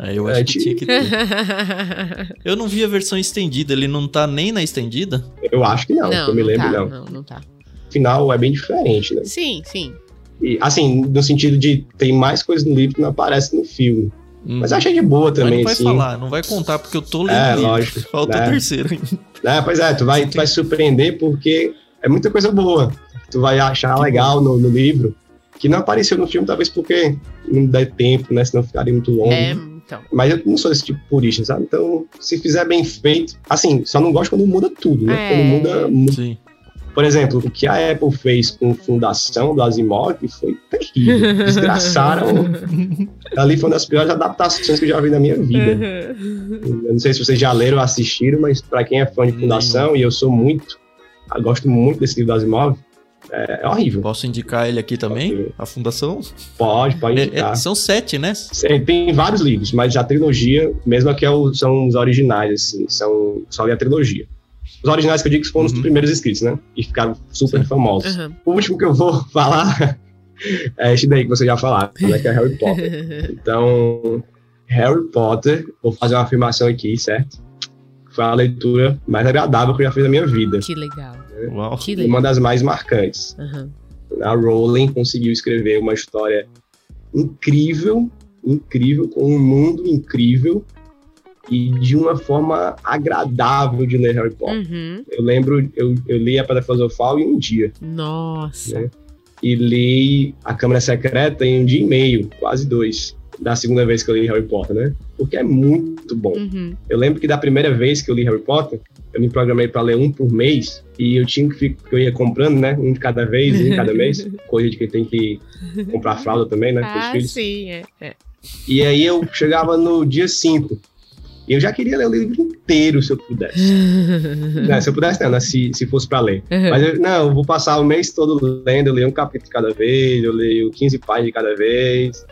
Speaker 1: É, eu acho
Speaker 3: É,
Speaker 1: que
Speaker 3: ti-
Speaker 1: tinha que ter. Eu não vi a versão estendida, ele não tá nem na estendida?
Speaker 3: Eu acho que não, que eu me lembro,
Speaker 2: tá,
Speaker 3: não.
Speaker 2: não, não tá.
Speaker 3: O final é bem diferente, né?
Speaker 2: Sim, sim.
Speaker 3: E, assim, no sentido de tem mais coisa no livro que não aparece no filme.
Speaker 1: Uhum.
Speaker 3: Mas eu achei de boa
Speaker 1: Mas
Speaker 3: também,
Speaker 1: não vai
Speaker 3: assim.
Speaker 1: falar, não vai contar porque eu tô lendo
Speaker 3: É,
Speaker 1: livro.
Speaker 3: lógico,
Speaker 1: Falta
Speaker 3: né?
Speaker 1: o terceiro ainda.
Speaker 3: É, pois é, tu vai, tu vai se surpreender porque é muita coisa boa. Tu vai achar legal no, no livro, que não apareceu no filme, talvez porque não dá tempo, né? Senão ficaria muito longo.
Speaker 2: É, então.
Speaker 3: Mas eu não sou esse tipo de purista, sabe? Então, se fizer bem feito. Assim, só não gosto quando muda tudo, né?
Speaker 2: É.
Speaker 3: Quando muda. mu-
Speaker 1: Sim.
Speaker 3: Por exemplo, o que a Apple fez com Fundação do Asimov foi terrível. Desgraçaram. Ali foi uma das piores adaptações que eu já vi na minha vida.
Speaker 2: Uhum.
Speaker 3: Eu não sei se vocês já leram ou assistiram, mas para quem é fã de Fundação, e eu sou muito, eu gosto muito desse livro do Asimov, é, é horrível.
Speaker 1: Posso indicar ele aqui também? A fundação?
Speaker 3: Pode, pode
Speaker 1: É,
Speaker 3: indicar.
Speaker 1: é, são sete, né?
Speaker 3: É, Tem vários livros, mas a trilogia, mesmo que é são os originais, assim, são só a trilogia. Os originais que eu digo que foram os
Speaker 1: Uhum.
Speaker 3: primeiros escritos, né? E ficaram super
Speaker 1: Sim.
Speaker 3: famosos.
Speaker 2: Uhum.
Speaker 3: O último que eu vou falar é esse daí que você já falaram, né? Que é Harry Potter. Então, Harry Potter, vou fazer uma afirmação aqui, certo? Foi a leitura mais agradável que eu já fiz na minha vida.
Speaker 2: que legal.
Speaker 1: Uau.
Speaker 2: Que legal.
Speaker 3: uma das mais marcantes.
Speaker 2: Uhum.
Speaker 3: A Rowling conseguiu escrever uma história incrível, incrível, com um mundo incrível e de uma forma agradável de ler Harry Potter.
Speaker 2: Uhum.
Speaker 3: Eu lembro, eu, eu li a Pedra Filosofal em um dia
Speaker 2: Nossa.
Speaker 3: Né? e li A Câmara Secreta em um dia e meio, quase dois, da segunda vez que eu li Harry Potter, né? Porque é muito bom.
Speaker 2: Uhum.
Speaker 3: Eu lembro que da primeira vez que eu li Harry Potter, eu me programei para ler um por mês e eu tinha que eu ia comprando, né, um de cada vez, um de cada mês, coisa de quem tem que comprar fralda também, né,
Speaker 2: Ah, sim, é. é.
Speaker 3: E aí eu chegava no dia 5 e eu já queria ler o livro inteiro se eu pudesse. Não, se eu pudesse, não, né, se, se fosse para ler.
Speaker 2: Uhum.
Speaker 3: Mas eu, não, eu vou passar o mês todo lendo, eu leio um capítulo cada vez, eu leio 15 páginas de cada vez.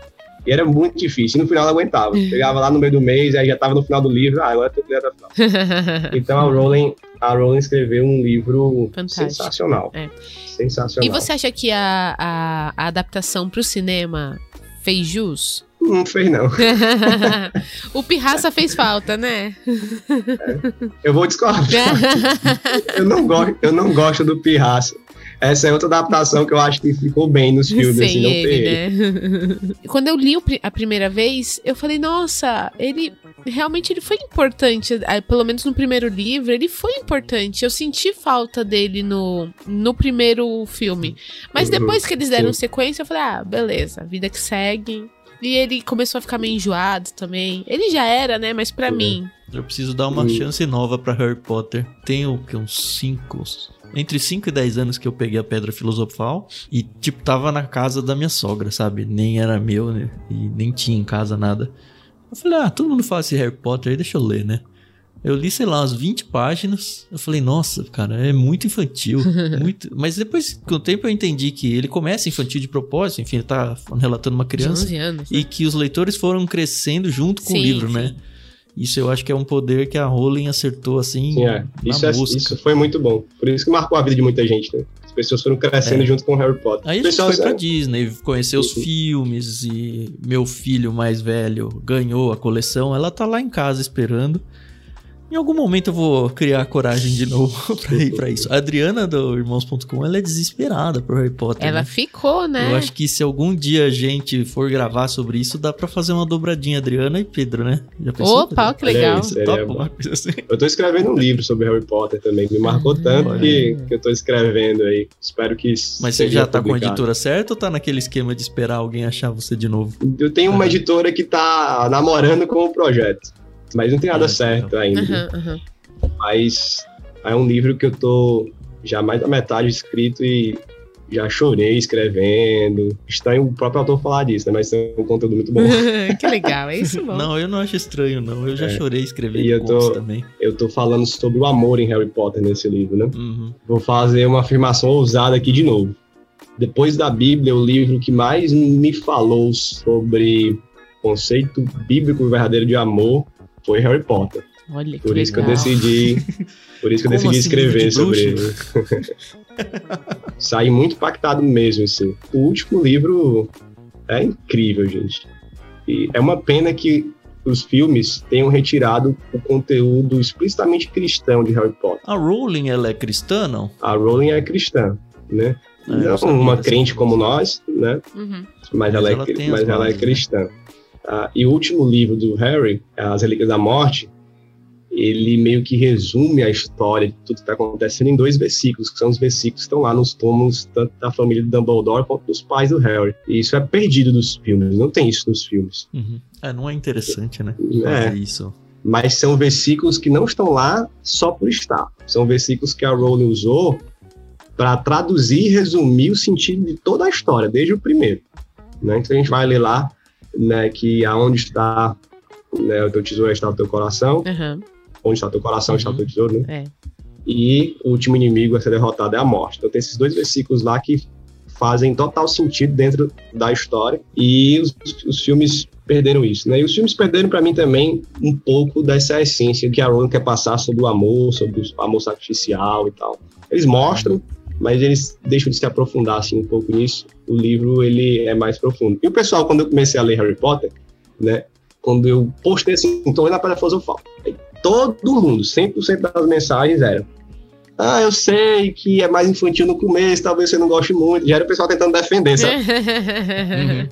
Speaker 3: E era muito difícil. E no final eu aguentava. Chegava lá no meio do mês, aí já tava no final do livro, ah, agora tem que ler até o final. Então a Rowling, a Rowling escreveu um livro
Speaker 2: Fantástico.
Speaker 3: sensacional.
Speaker 2: É.
Speaker 3: Sensacional.
Speaker 2: E você acha que a, a, a adaptação pro cinema fez jus?
Speaker 3: Não fez, não.
Speaker 2: o Pirraça fez falta, né?
Speaker 3: Eu vou discordar. eu, não gosto, eu não gosto do Pirraça. Essa é outra adaptação que eu acho que ficou bem nos filmes,
Speaker 2: Sem
Speaker 3: assim, não
Speaker 2: ele, né? Quando eu li a primeira vez, eu falei, nossa, ele realmente ele foi importante. Pelo menos no primeiro livro, ele foi importante. Eu senti falta dele no, no primeiro filme. Mas
Speaker 3: Uhum,
Speaker 2: depois que eles deram sequência, eu falei, ah, beleza, vida que segue. E ele começou a ficar meio enjoado também. Ele já era, né? Mas pra
Speaker 3: Uhum.
Speaker 2: mim.
Speaker 1: Eu preciso dar uma
Speaker 3: Hum.
Speaker 1: chance nova pra Harry Potter. Tenho que uns 5. Entre 5 e 10 anos que eu peguei a pedra filosofal. E, tipo, tava na casa da minha sogra, sabe? Nem era meu, né? E nem tinha em casa nada. Eu falei, ah, todo mundo fala esse Harry Potter aí, deixa eu ler, né? Eu li, sei lá, umas 20 páginas. Eu falei, nossa, cara, é muito infantil. muito... Mas depois, com o tempo, eu entendi que ele começa infantil de propósito. Enfim, ele tá relatando uma criança.
Speaker 2: 11 anos.
Speaker 1: E que os leitores foram crescendo junto com
Speaker 2: Sim,
Speaker 1: o livro,
Speaker 2: sim.
Speaker 1: né? Isso eu acho que é um poder que a Rowling acertou, assim,
Speaker 3: Sim, é.
Speaker 1: na
Speaker 3: Isso, é, isso foi muito bom. Por isso que marcou a vida de muita gente, né? As pessoas foram crescendo
Speaker 1: É.
Speaker 3: junto com o Harry Potter.
Speaker 1: Aí a gente foi pra
Speaker 3: é,
Speaker 1: Disney, conheceu os filmes e meu filho mais velho ganhou a coleção. Ela tá lá em casa esperando. Em algum momento eu vou criar coragem de novo pra ir pra isso. A Adriana do Irmãos.com, ela é desesperada pro Harry Potter.
Speaker 2: Ela
Speaker 1: né?
Speaker 2: ficou, né?
Speaker 1: Eu acho que se algum dia a gente for gravar sobre isso, dá pra fazer uma dobradinha Adriana e Pedro, né? Já pensou,
Speaker 2: Opa,
Speaker 1: Pedro?
Speaker 2: que legal.
Speaker 1: Você
Speaker 3: Seria
Speaker 1: topa
Speaker 3: bom.
Speaker 1: uma coisa assim?
Speaker 3: Eu tô escrevendo um livro sobre Harry Potter também, que me marcou tanto
Speaker 1: olha
Speaker 3: que, que eu tô escrevendo aí. Espero que
Speaker 1: Mas você
Speaker 3: seja
Speaker 1: já tá com a
Speaker 3: publicado.
Speaker 1: editora certa ou tá naquele esquema de esperar alguém achar você de novo?
Speaker 3: Eu tenho uma
Speaker 1: Aham.
Speaker 3: editora que tá namorando com o projeto, mas não tem nada
Speaker 1: Ah,
Speaker 3: certo ainda.
Speaker 2: Aham, aham.
Speaker 3: Mas é um livro que eu tô já mais da metade escrito e já chorei escrevendo. Estranho o próprio autor falar disso, né? Mas é um conteúdo muito bom.
Speaker 2: que legal, é isso bom.
Speaker 1: Não, eu não acho estranho, não. Eu já
Speaker 3: É.
Speaker 1: chorei escrevendo
Speaker 3: E eu tô-
Speaker 1: também.
Speaker 3: eu tô falando sobre o amor em Harry Potter nesse livro, né?
Speaker 1: Uhum.
Speaker 3: Vou fazer uma afirmação ousada aqui de novo. Depois da Bíblia, o livro que mais me falou sobre conceito bíblico verdadeiro de amor foi Harry Potter.
Speaker 2: Olha que
Speaker 3: Por isso que eu
Speaker 2: legal.
Speaker 3: decidi, por isso que eu decidi
Speaker 1: assim,
Speaker 3: escrever
Speaker 1: livro
Speaker 3: sobre
Speaker 1: de
Speaker 3: ele. Saí muito impactado mesmo, assim. O último livro é incrível, gente. E é uma pena que os filmes tenham retirado o conteúdo explicitamente cristão de Harry Potter.
Speaker 1: A Rowling, ela é cristã, não?
Speaker 3: A Rowling é cristã, né?
Speaker 1: É,
Speaker 3: não uma crente como nós, né?
Speaker 2: Uhum.
Speaker 3: Mas,
Speaker 1: Mas
Speaker 3: ela,
Speaker 1: ela
Speaker 3: é,
Speaker 1: tem as
Speaker 3: mas ela é
Speaker 1: bases, né?
Speaker 3: Ah, e o último livro do Harry, As Relíquias da Morte, ele meio que resume a história de tudo que está acontecendo em dois versículos, que são os versículos que estão lá nos tomos tanto da família de Dumbledore quanto dos pais do Harry. E isso é perdido dos filmes, não tem isso nos filmes.
Speaker 1: Uhum. É, não é interessante, né?
Speaker 3: É.
Speaker 1: Fazer isso.
Speaker 3: Mas são versículos que não estão lá só por estar. São versículos que a Rowling usou para traduzir e resumir o sentido de toda a história, desde o primeiro. Né? Então a gente vai ler lá né, que aonde está né, o teu tesouro está o teu coração,
Speaker 2: Aham.
Speaker 3: onde está o teu coração está o teu tesouro, né?
Speaker 2: É.
Speaker 3: E o último inimigo a ser derrotado é a morte. Então tem esses dois versículos lá que fazem total sentido dentro da história e os, os filmes perderam isso, né? E os filmes perderam para mim também um pouco dessa essência que a Rowling quer passar sobre o amor, sobre o amor sacrificial e tal. Eles mostram, mas eles deixam de se aprofundar assim um pouco nisso. O livro ele é mais profundo. E o pessoal quando eu comecei a ler Harry Potter, né? Quando eu postei assim, tô lendo a Pedra Filosofal. Aí todo mundo, 100% das mensagens eram ah, eu sei que é mais infantil no começo, talvez você não goste muito. Já era o pessoal tentando defender, sabe?
Speaker 1: Uhum.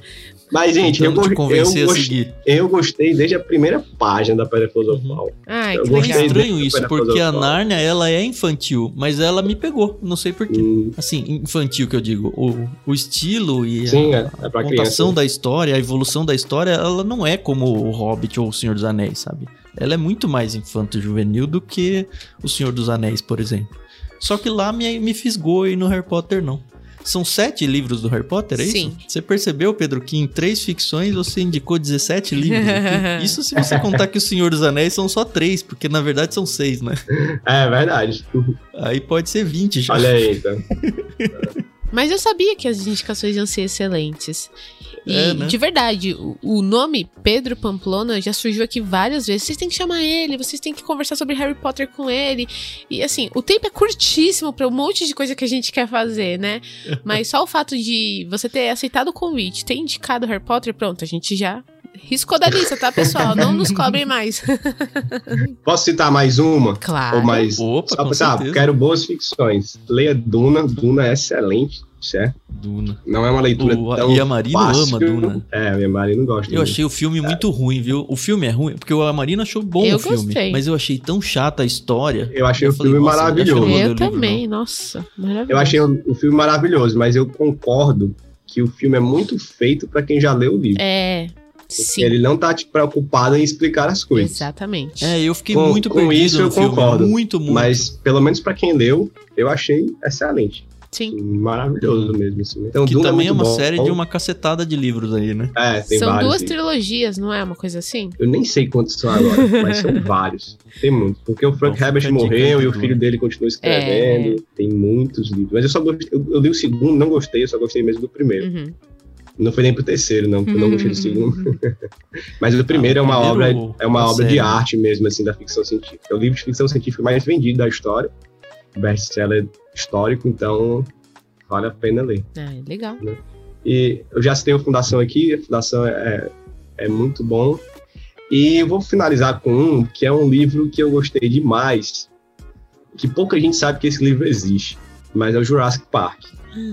Speaker 3: Mas, gente, eu, eu,
Speaker 1: a seguir.
Speaker 3: eu gostei desde a primeira página da Pedra Filosofal.
Speaker 2: Ai,
Speaker 3: Eu
Speaker 2: que
Speaker 1: É estranho isso, porque a. Nárnia, ela é infantil, mas ela me pegou, não sei porquê.
Speaker 3: Hum,
Speaker 1: Assim, infantil que eu digo, o, o estilo e a-
Speaker 3: sim, é, é
Speaker 1: a
Speaker 3: pra
Speaker 1: contação
Speaker 3: criança.
Speaker 1: da história, a evolução da história, ela não é como o Hobbit ou o Senhor dos Anéis, sabe? Ela é muito mais infanto-juvenil do que o Senhor dos Anéis, por exemplo. Só que lá me, me fisgou e no Harry Potter não. São sete livros do Harry Potter, é
Speaker 2: Sim.
Speaker 1: isso? Você percebeu, Pedro, que em três ficções você indicou 17 livros? aqui? Isso se você contar que o Senhor dos Anéis são só três, porque na verdade são seis, né?
Speaker 3: É verdade.
Speaker 1: Aí pode ser 20 já.
Speaker 3: Olha aí, então.
Speaker 2: Mas eu sabia que as indicações iam ser excelentes. E,
Speaker 1: É, né?
Speaker 2: de verdade, o, o nome Pedro Pamplona já surgiu aqui várias vezes. Vocês têm que chamar ele, vocês têm que conversar sobre Harry Potter com ele. E assim, o tempo é curtíssimo para um monte de coisa que a gente quer fazer, né? Mas só o fato de você ter aceitado o convite, ter indicado Harry Potter, pronto, a gente já riscou da lista, tá, pessoal? Não nos cobrem mais.
Speaker 3: Posso citar mais uma?
Speaker 2: Claro.
Speaker 3: Ou mais.
Speaker 1: Opa,
Speaker 3: Só
Speaker 1: com
Speaker 3: pra, ah, quero boas ficções. Leia Duna. Duna é excelente, certo?
Speaker 1: Duna.
Speaker 3: Não é uma leitura
Speaker 1: O
Speaker 3: tão
Speaker 1: Iamarino
Speaker 3: fácil.
Speaker 1: ama Duna.
Speaker 3: É, a não gosta.
Speaker 1: Eu achei o filme muito ruim, viu? O filme é ruim, porque o Amarino achou bom
Speaker 2: Eu
Speaker 1: o filme.
Speaker 2: gostei.
Speaker 1: Mas eu achei tão chata a história.
Speaker 3: Eu achei
Speaker 1: Eu
Speaker 3: o
Speaker 1: falei,
Speaker 3: filme maravilhoso.
Speaker 1: eu
Speaker 2: Eu
Speaker 1: o livro,
Speaker 2: também, nossa, maravilhoso.
Speaker 3: Eu achei o, o filme maravilhoso, mas eu concordo que o filme é muito feito pra quem já leu o livro.
Speaker 2: É, sim,
Speaker 3: Ele não tá te preocupado em explicar as coisas.
Speaker 2: exatamente.
Speaker 1: É, eu fiquei
Speaker 3: Com-
Speaker 1: muito
Speaker 3: com
Speaker 1: perdido
Speaker 3: isso
Speaker 1: no
Speaker 3: eu
Speaker 1: filme.
Speaker 3: concordo,
Speaker 1: Muito, muito.
Speaker 3: Mas, pelo menos pra quem leu, eu achei excelente.
Speaker 2: Sim.
Speaker 3: Maravilhoso mesmo. Assim. Então,
Speaker 1: que
Speaker 3: Duna
Speaker 1: também é, uma
Speaker 3: bom.
Speaker 1: série de uma cacetada de livros aí, né?
Speaker 3: É, tem
Speaker 2: São
Speaker 3: vários.
Speaker 2: duas trilogias, não é uma coisa assim?
Speaker 3: Eu nem sei quantos são agora, mas são vários. Tem muitos. Porque o Frank Herbert morreu e o filho dele continua escrevendo. Tem muitos livros. Mas eu só gostei. Eu, eu li o segundo, não gostei, eu só gostei mesmo do primeiro.
Speaker 2: Uhum.
Speaker 3: Não foi nem pro terceiro, não, porque eu não gostei do segundo. Mas o primeiro
Speaker 1: Ah,
Speaker 3: é uma
Speaker 1: primeiro,
Speaker 3: obra, é uma
Speaker 1: a
Speaker 3: obra de arte mesmo, assim, da ficção científica. É o livro de ficção científica mais vendido da história. Best-seller histórico, então vale a pena ler.
Speaker 2: Ah, legal.
Speaker 3: E eu já citei a Fundação aqui, a Fundação é, é muito bom. E eu vou finalizar com um, que é um livro que eu gostei demais, que pouca gente sabe que esse livro existe, mas é o Jurassic Park,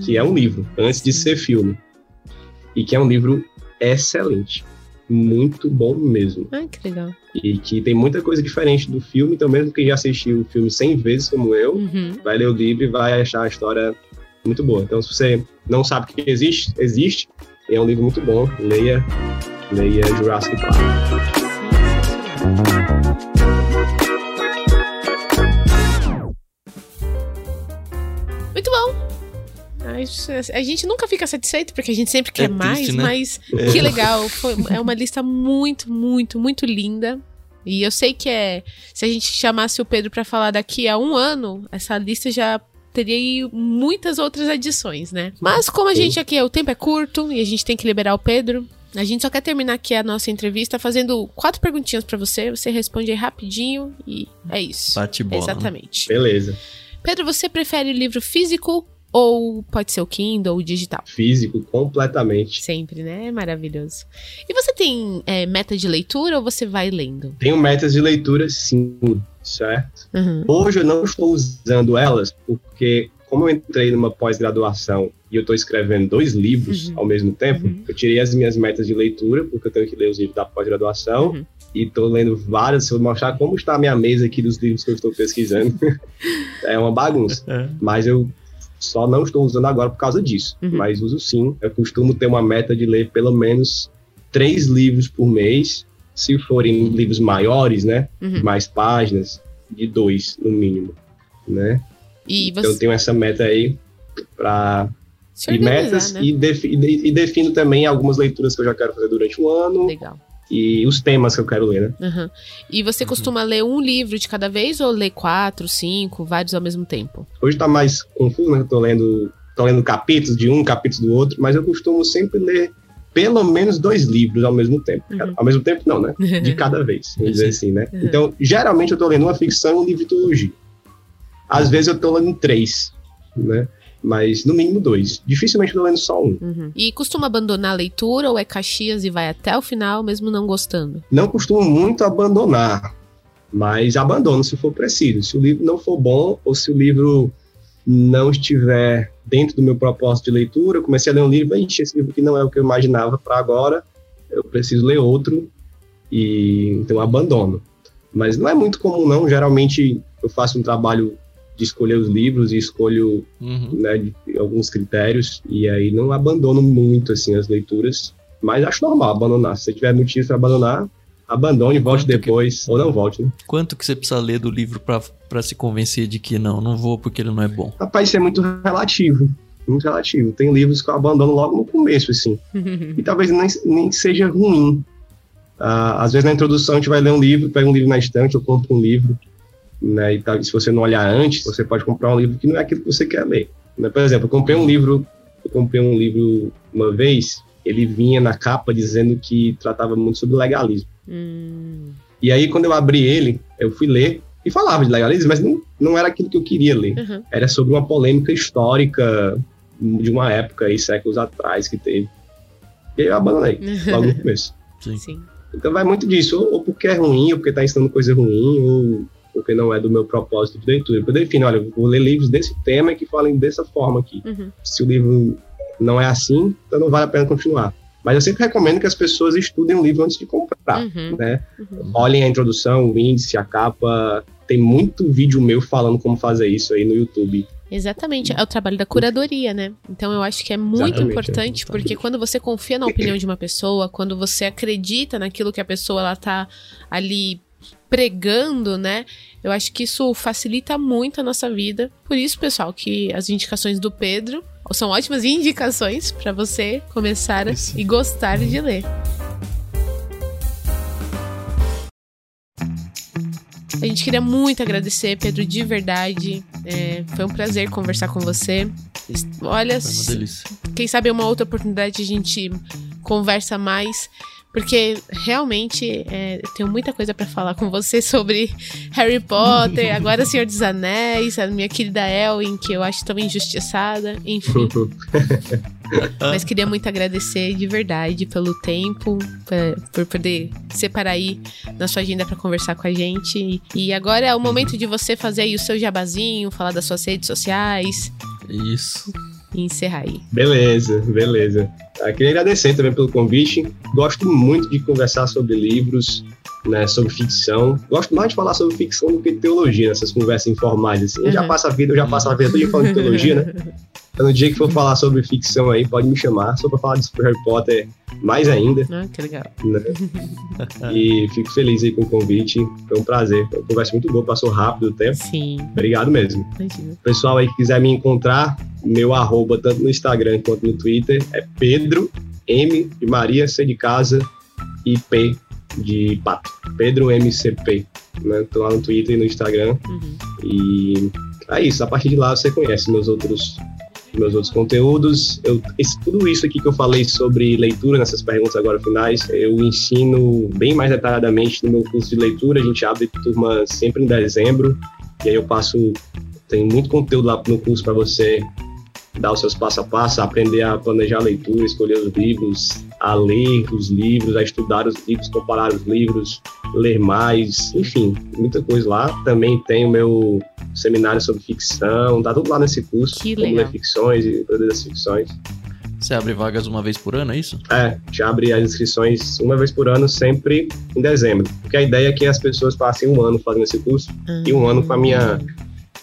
Speaker 3: que é um livro, antes de ser filme. E que é um livro excelente, muito bom mesmo.
Speaker 2: Ah, que legal.
Speaker 3: E que tem muita coisa diferente do filme, então mesmo quem já assistiu o filme 100 vezes como eu,
Speaker 2: Uhum.
Speaker 3: vai ler o livro e vai achar a história muito boa. Então, se você não sabe que existe, existe. É um livro muito bom. Leia, leia Jurassic Park.
Speaker 2: Muito bom. A gente nunca fica satisfeito porque a gente sempre quer
Speaker 1: triste,
Speaker 2: mais,
Speaker 1: né?
Speaker 2: mas
Speaker 1: É.
Speaker 2: que legal. Foi- é uma lista muito, muito, muito linda. E eu sei que é. Se a gente chamasse o Pedro pra falar daqui a um ano, essa lista já teria aí muitas outras adições, né? Mas como a gente aqui, o tempo é curto e a gente tem que liberar o Pedro. A gente só quer terminar aqui a nossa entrevista fazendo quatro perguntinhas pra você. Você responde aí rapidinho e é isso.
Speaker 1: Bate bola. né?
Speaker 2: Exatamente.
Speaker 3: Beleza.
Speaker 2: Pedro, você prefere livro físico ou pode ser o Kindle ou digital?
Speaker 3: Físico, completamente.
Speaker 2: Sempre, né? Maravilhoso. E você tem é, meta de leitura ou você vai lendo?
Speaker 3: Tenho metas de leitura, sim, certo?
Speaker 2: Uhum.
Speaker 3: Hoje eu não estou usando elas porque, como eu entrei numa pós-graduação e eu estou escrevendo dois livros
Speaker 2: Uhum.
Speaker 3: ao mesmo tempo,
Speaker 2: Uhum.
Speaker 3: eu tirei as minhas metas de leitura, porque eu tenho que ler os livros da pós-graduação,
Speaker 2: Uhum.
Speaker 3: e estou lendo várias. Se eu mostrar como está a minha mesa aqui dos livros que eu estou pesquisando, é uma bagunça.
Speaker 1: É.
Speaker 3: Mas eu só não estou usando agora por causa disso.
Speaker 2: Uhum.
Speaker 3: Mas uso sim. Eu costumo ter uma meta de ler pelo menos três livros por mês. Se forem livros maiores, né?
Speaker 2: Uhum.
Speaker 3: Mais páginas, de dois, no mínimo. Né?
Speaker 2: E
Speaker 3: Então eu
Speaker 2: você
Speaker 3: tenho essa meta aí para e metas
Speaker 2: né?
Speaker 3: e, defi- de- e defino também algumas leituras que eu já quero fazer durante o ano
Speaker 2: Legal.
Speaker 3: E os temas que eu quero ler, né?
Speaker 2: Uhum. E você costuma ler um livro de cada vez ou ler quatro, cinco, vários ao mesmo tempo?
Speaker 3: Hoje tá mais confuso, né? Eu tô lendo, tô lendo capítulos de um, capítulos do outro, mas eu costumo sempre ler pelo menos dois livros ao mesmo tempo.
Speaker 2: Uhum.
Speaker 3: Ao mesmo tempo não, né? De cada vez, vamos dizer assim, né?
Speaker 2: Uhum.
Speaker 3: Então, geralmente eu tô lendo uma ficção e um livro de teologia. Às vezes eu tô lendo três, né? Mas no mínimo dois. Dificilmente tô lendo só um.
Speaker 2: Uhum. E costuma abandonar a leitura ou é Caxias e vai até o final, mesmo não gostando?
Speaker 3: Não costumo muito abandonar, mas abandono se for preciso. Se o livro não for bom ou se o livro não estiver dentro do meu propósito de leitura, eu comecei a ler um livro, ixi, esse livro aqui não é o que eu imaginava para agora, eu preciso ler outro e então abandono. Mas não é muito comum não, geralmente eu faço um trabalho de escolher os livros e escolho
Speaker 1: Uhum.
Speaker 3: né, de alguns critérios e aí não abandono muito assim as leituras, mas acho normal abandonar. Se você tiver motivo para abandonar, abandone, volte
Speaker 1: Quanto que-
Speaker 3: depois ou não volte. Né?
Speaker 1: Quanto que você precisa ler do livro pra, pra se convencer de que não, não vou porque ele não é bom?
Speaker 3: Rapaz, isso é muito relativo, muito relativo. Tem livros que eu abandono logo no começo assim, e talvez nem, nem seja ruim. Ah, às vezes na introdução a gente vai ler um livro, pega um livro na estante, eu compro um livro, né? E tal, se você não olhar antes, você pode comprar um livro que não é aquilo que você quer ler. né? Por exemplo, eu comprei um livro, eu comprei um livro uma vez, ele vinha na capa dizendo que tratava muito sobre legalismo.
Speaker 2: Hum,
Speaker 3: E aí quando eu abri ele, eu fui ler e falava de legalismo, mas não, não era aquilo que eu queria ler.
Speaker 2: uhum.
Speaker 3: Era sobre uma polêmica histórica de uma época aí, séculos atrás que teve. E aí eu abandonei, logo no começo.
Speaker 1: Sim.
Speaker 2: Sim.
Speaker 3: Então vai muito disso, ou, ou porque é ruim, ou porque está ensinando coisa ruim, ou porque não é do meu propósito de leitura. Eu defino, olha, eu vou ler livros desse tema e que falem dessa forma aqui.
Speaker 2: Uhum.
Speaker 3: Se o livro não é assim, então não vale a pena continuar. Mas eu sempre recomendo que as pessoas estudem o livro antes de comprar,
Speaker 2: Uhum.
Speaker 3: né?
Speaker 2: Uhum.
Speaker 3: Olhem a introdução, o índice, a capa. Tem muito vídeo meu falando como fazer isso aí no YouTube.
Speaker 2: Exatamente, é o trabalho da curadoria, né? Então eu acho que é muito
Speaker 3: Exatamente,
Speaker 2: importante,
Speaker 1: exatamente.
Speaker 2: porque quando você confia na opinião de uma pessoa, quando você acredita naquilo que a pessoa ela tá ali pregando, né? Eu acho que isso facilita muito a nossa vida. Por isso, pessoal, que as indicações do Pedro são ótimas indicações para você começar isso. e gostar de ler. A gente queria muito agradecer, Pedro, de verdade. É, foi um prazer conversar com você. Olha, quem sabe uma outra oportunidade a gente conversa mais. Porque realmente é, eu tenho muita coisa para falar com você sobre Harry Potter, agora Senhor dos Anéis, a minha querida Elwin, que eu acho tão injustiçada, enfim. Mas queria muito agradecer de verdade pelo tempo, pra, por poder separar aí na sua agenda para conversar com a gente. E agora é o momento de você fazer aí o seu jabazinho, falar das suas redes sociais.
Speaker 1: Isso
Speaker 2: e encerrar aí.
Speaker 3: Beleza, beleza. Ah, queria agradecer também pelo convite. Gosto muito de conversar sobre livros, né, sobre ficção. Gosto mais de falar sobre ficção do que teologia, nessas conversas informais. Assim. Eu já passo a vida, eu já passo a vida toda falando de teologia, né? Então, no dia que for falar sobre ficção aí, pode me chamar, só para falar de Harry Potter mais ainda.
Speaker 2: Ah, que legal.
Speaker 3: Né? e fico feliz aí com o convite. Foi um prazer. Foi uma conversa muito boa, passou rápido o tempo.
Speaker 2: Sim.
Speaker 3: Obrigado mesmo. Imagina. Pessoal aí que quiser me encontrar, meu arroba, tanto no Instagram quanto no Twitter, é Pedro M de Maria, C de casa e P de pato. Pedro MCP. Né? Tô lá no Twitter e no Instagram. Uhum. E é isso. A partir de lá você conhece meus outros meus outros conteúdos. Eu, esse, tudo isso aqui que eu falei sobre leitura nessas perguntas agora finais, eu ensino bem mais detalhadamente no meu curso de leitura. A gente abre turma sempre em dezembro, e aí eu passo, tem muito conteúdo lá no curso para você dar os seus passo a passo, aprender a planejar a leitura, escolher os livros, a ler os livros, a estudar os livros, comparar os livros, ler mais, enfim, muita coisa lá. Também tem o meu seminário sobre ficção, tá tudo lá nesse curso,
Speaker 2: que
Speaker 3: como
Speaker 2: legal.
Speaker 3: ler ficções e todas as ficções.
Speaker 1: Você abre vagas uma vez por ano, é isso?
Speaker 3: É, a gente abre as inscrições uma vez por ano, sempre em dezembro. Porque a ideia é que as pessoas passem um ano fazendo esse curso uhum. e um ano com a minha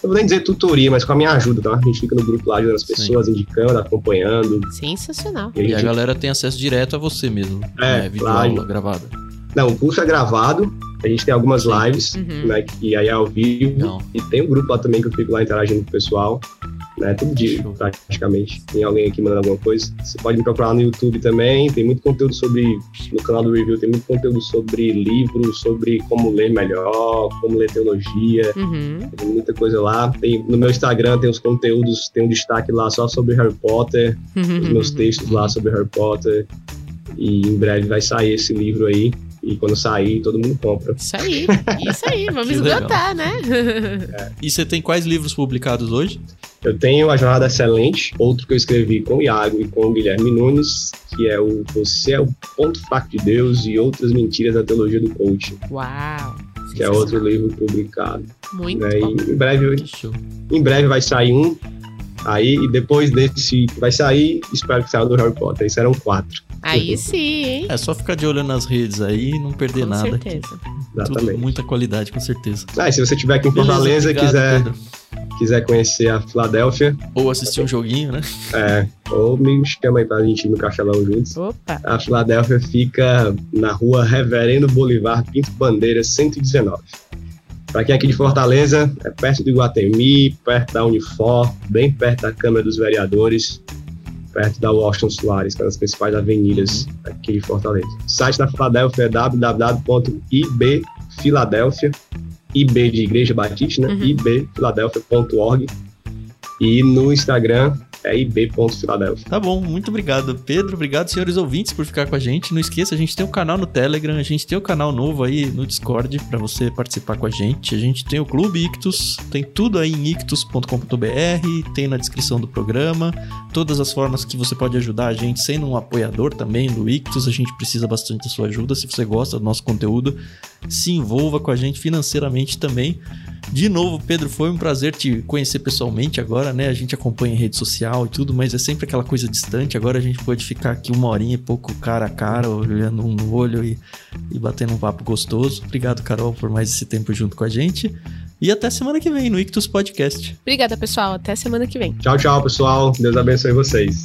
Speaker 3: eu vou nem dizer tutoria, mas com a minha ajuda, tá? A gente fica no grupo lá ajudando as pessoas, Sim. indicando, acompanhando.
Speaker 2: Sensacional.
Speaker 1: E, a, gente... e a, galera tem acesso direto a você mesmo.
Speaker 3: É, né?
Speaker 1: Vídeo aula gravada.
Speaker 3: Não, o curso é gravado. A gente tem algumas lives, uhum. né? E aí é ao vivo. Não. E tem um grupo lá também que eu fico lá interagindo com o pessoal né? Todo dia, Show. praticamente. Tem alguém aqui mandando alguma coisa. Você pode me procurar no YouTube também. Tem muito conteúdo sobre. No canal do Review tem muito conteúdo sobre livros, sobre como ler melhor, como ler teologia. Uhum. Tem muita coisa lá. Tem, no meu Instagram tem os conteúdos, tem um destaque lá só sobre Harry Potter. Uhum. Os meus textos lá sobre Harry Potter. E em breve vai sair esse livro aí. E quando sair, todo mundo compra.
Speaker 2: Isso aí, isso aí, vamos esgotar, né?
Speaker 1: É. E você tem quais livros publicados hoje?
Speaker 3: Eu tenho A Jornada Excelente, outro que eu escrevi com o Iago e com o Guilherme Nunes, que é o Você é o Ponto Fraco de Deus e Outras Mentiras da Teologia do Coaching.
Speaker 2: Uau!
Speaker 3: Que é outro livro publicado.
Speaker 2: Muito né? bom.
Speaker 3: Em breve, em breve vai sair um Aí, e depois desse vai sair, espero que saia do Harry Potter. Aí serão quatro.
Speaker 2: Aí sim, hein?
Speaker 1: É só ficar de olho nas redes aí e não perder
Speaker 2: com
Speaker 1: nada.
Speaker 2: Com certeza.
Speaker 3: Exatamente.
Speaker 1: Tudo, muita qualidade, com certeza.
Speaker 3: Ah, se você estiver aqui em Fortaleza e quiser, quiser conhecer a Filadélfia.
Speaker 1: Ou assistir um joguinho, né?
Speaker 3: É. Ou me chama aí pra gente ir no Castelão juntos.
Speaker 2: Opa!
Speaker 3: A Filadélfia fica na rua Reverendo Bolivar Pinto Bandeira 119. Para quem é aqui de Fortaleza, é perto do Iguatemi, perto da Unifor, bem perto da Câmara dos Vereadores, perto da Washington Soares, que é uma das principais avenidas aqui de Fortaleza. O site da Filadélfia é www.ibfiladelfia, IB de Igreja Batista, né? Uhum. ibfiladelfia.org. E no Instagram é ib.filadélfia.
Speaker 1: Tá bom, muito obrigado, Pedro. Obrigado, senhores ouvintes, por ficar com a gente. Não esqueça, a gente tem um canal no Telegram, a gente tem um canal novo aí no Discord para você participar com a gente. A gente tem o Clube Ictus, tem tudo aí em ictus.com.br, tem na descrição do programa, todas as formas que você pode ajudar a gente, sendo um apoiador também do Ictus. A gente precisa bastante da sua ajuda. Se você gosta do nosso conteúdo, se envolva com a gente financeiramente também. De novo, Pedro, foi um prazer te conhecer pessoalmente agora, né? A gente acompanha em rede social e tudo, mas é sempre aquela coisa distante. Agora a gente pode ficar aqui uma horinha e pouco cara a cara, olhando um no olho e, e batendo um papo gostoso. Obrigado, Carol, por mais esse tempo junto com a gente. E até semana que vem no Ictus Podcast.
Speaker 2: Obrigada, pessoal. Até semana que vem.
Speaker 3: Tchau, tchau, pessoal. Deus abençoe vocês.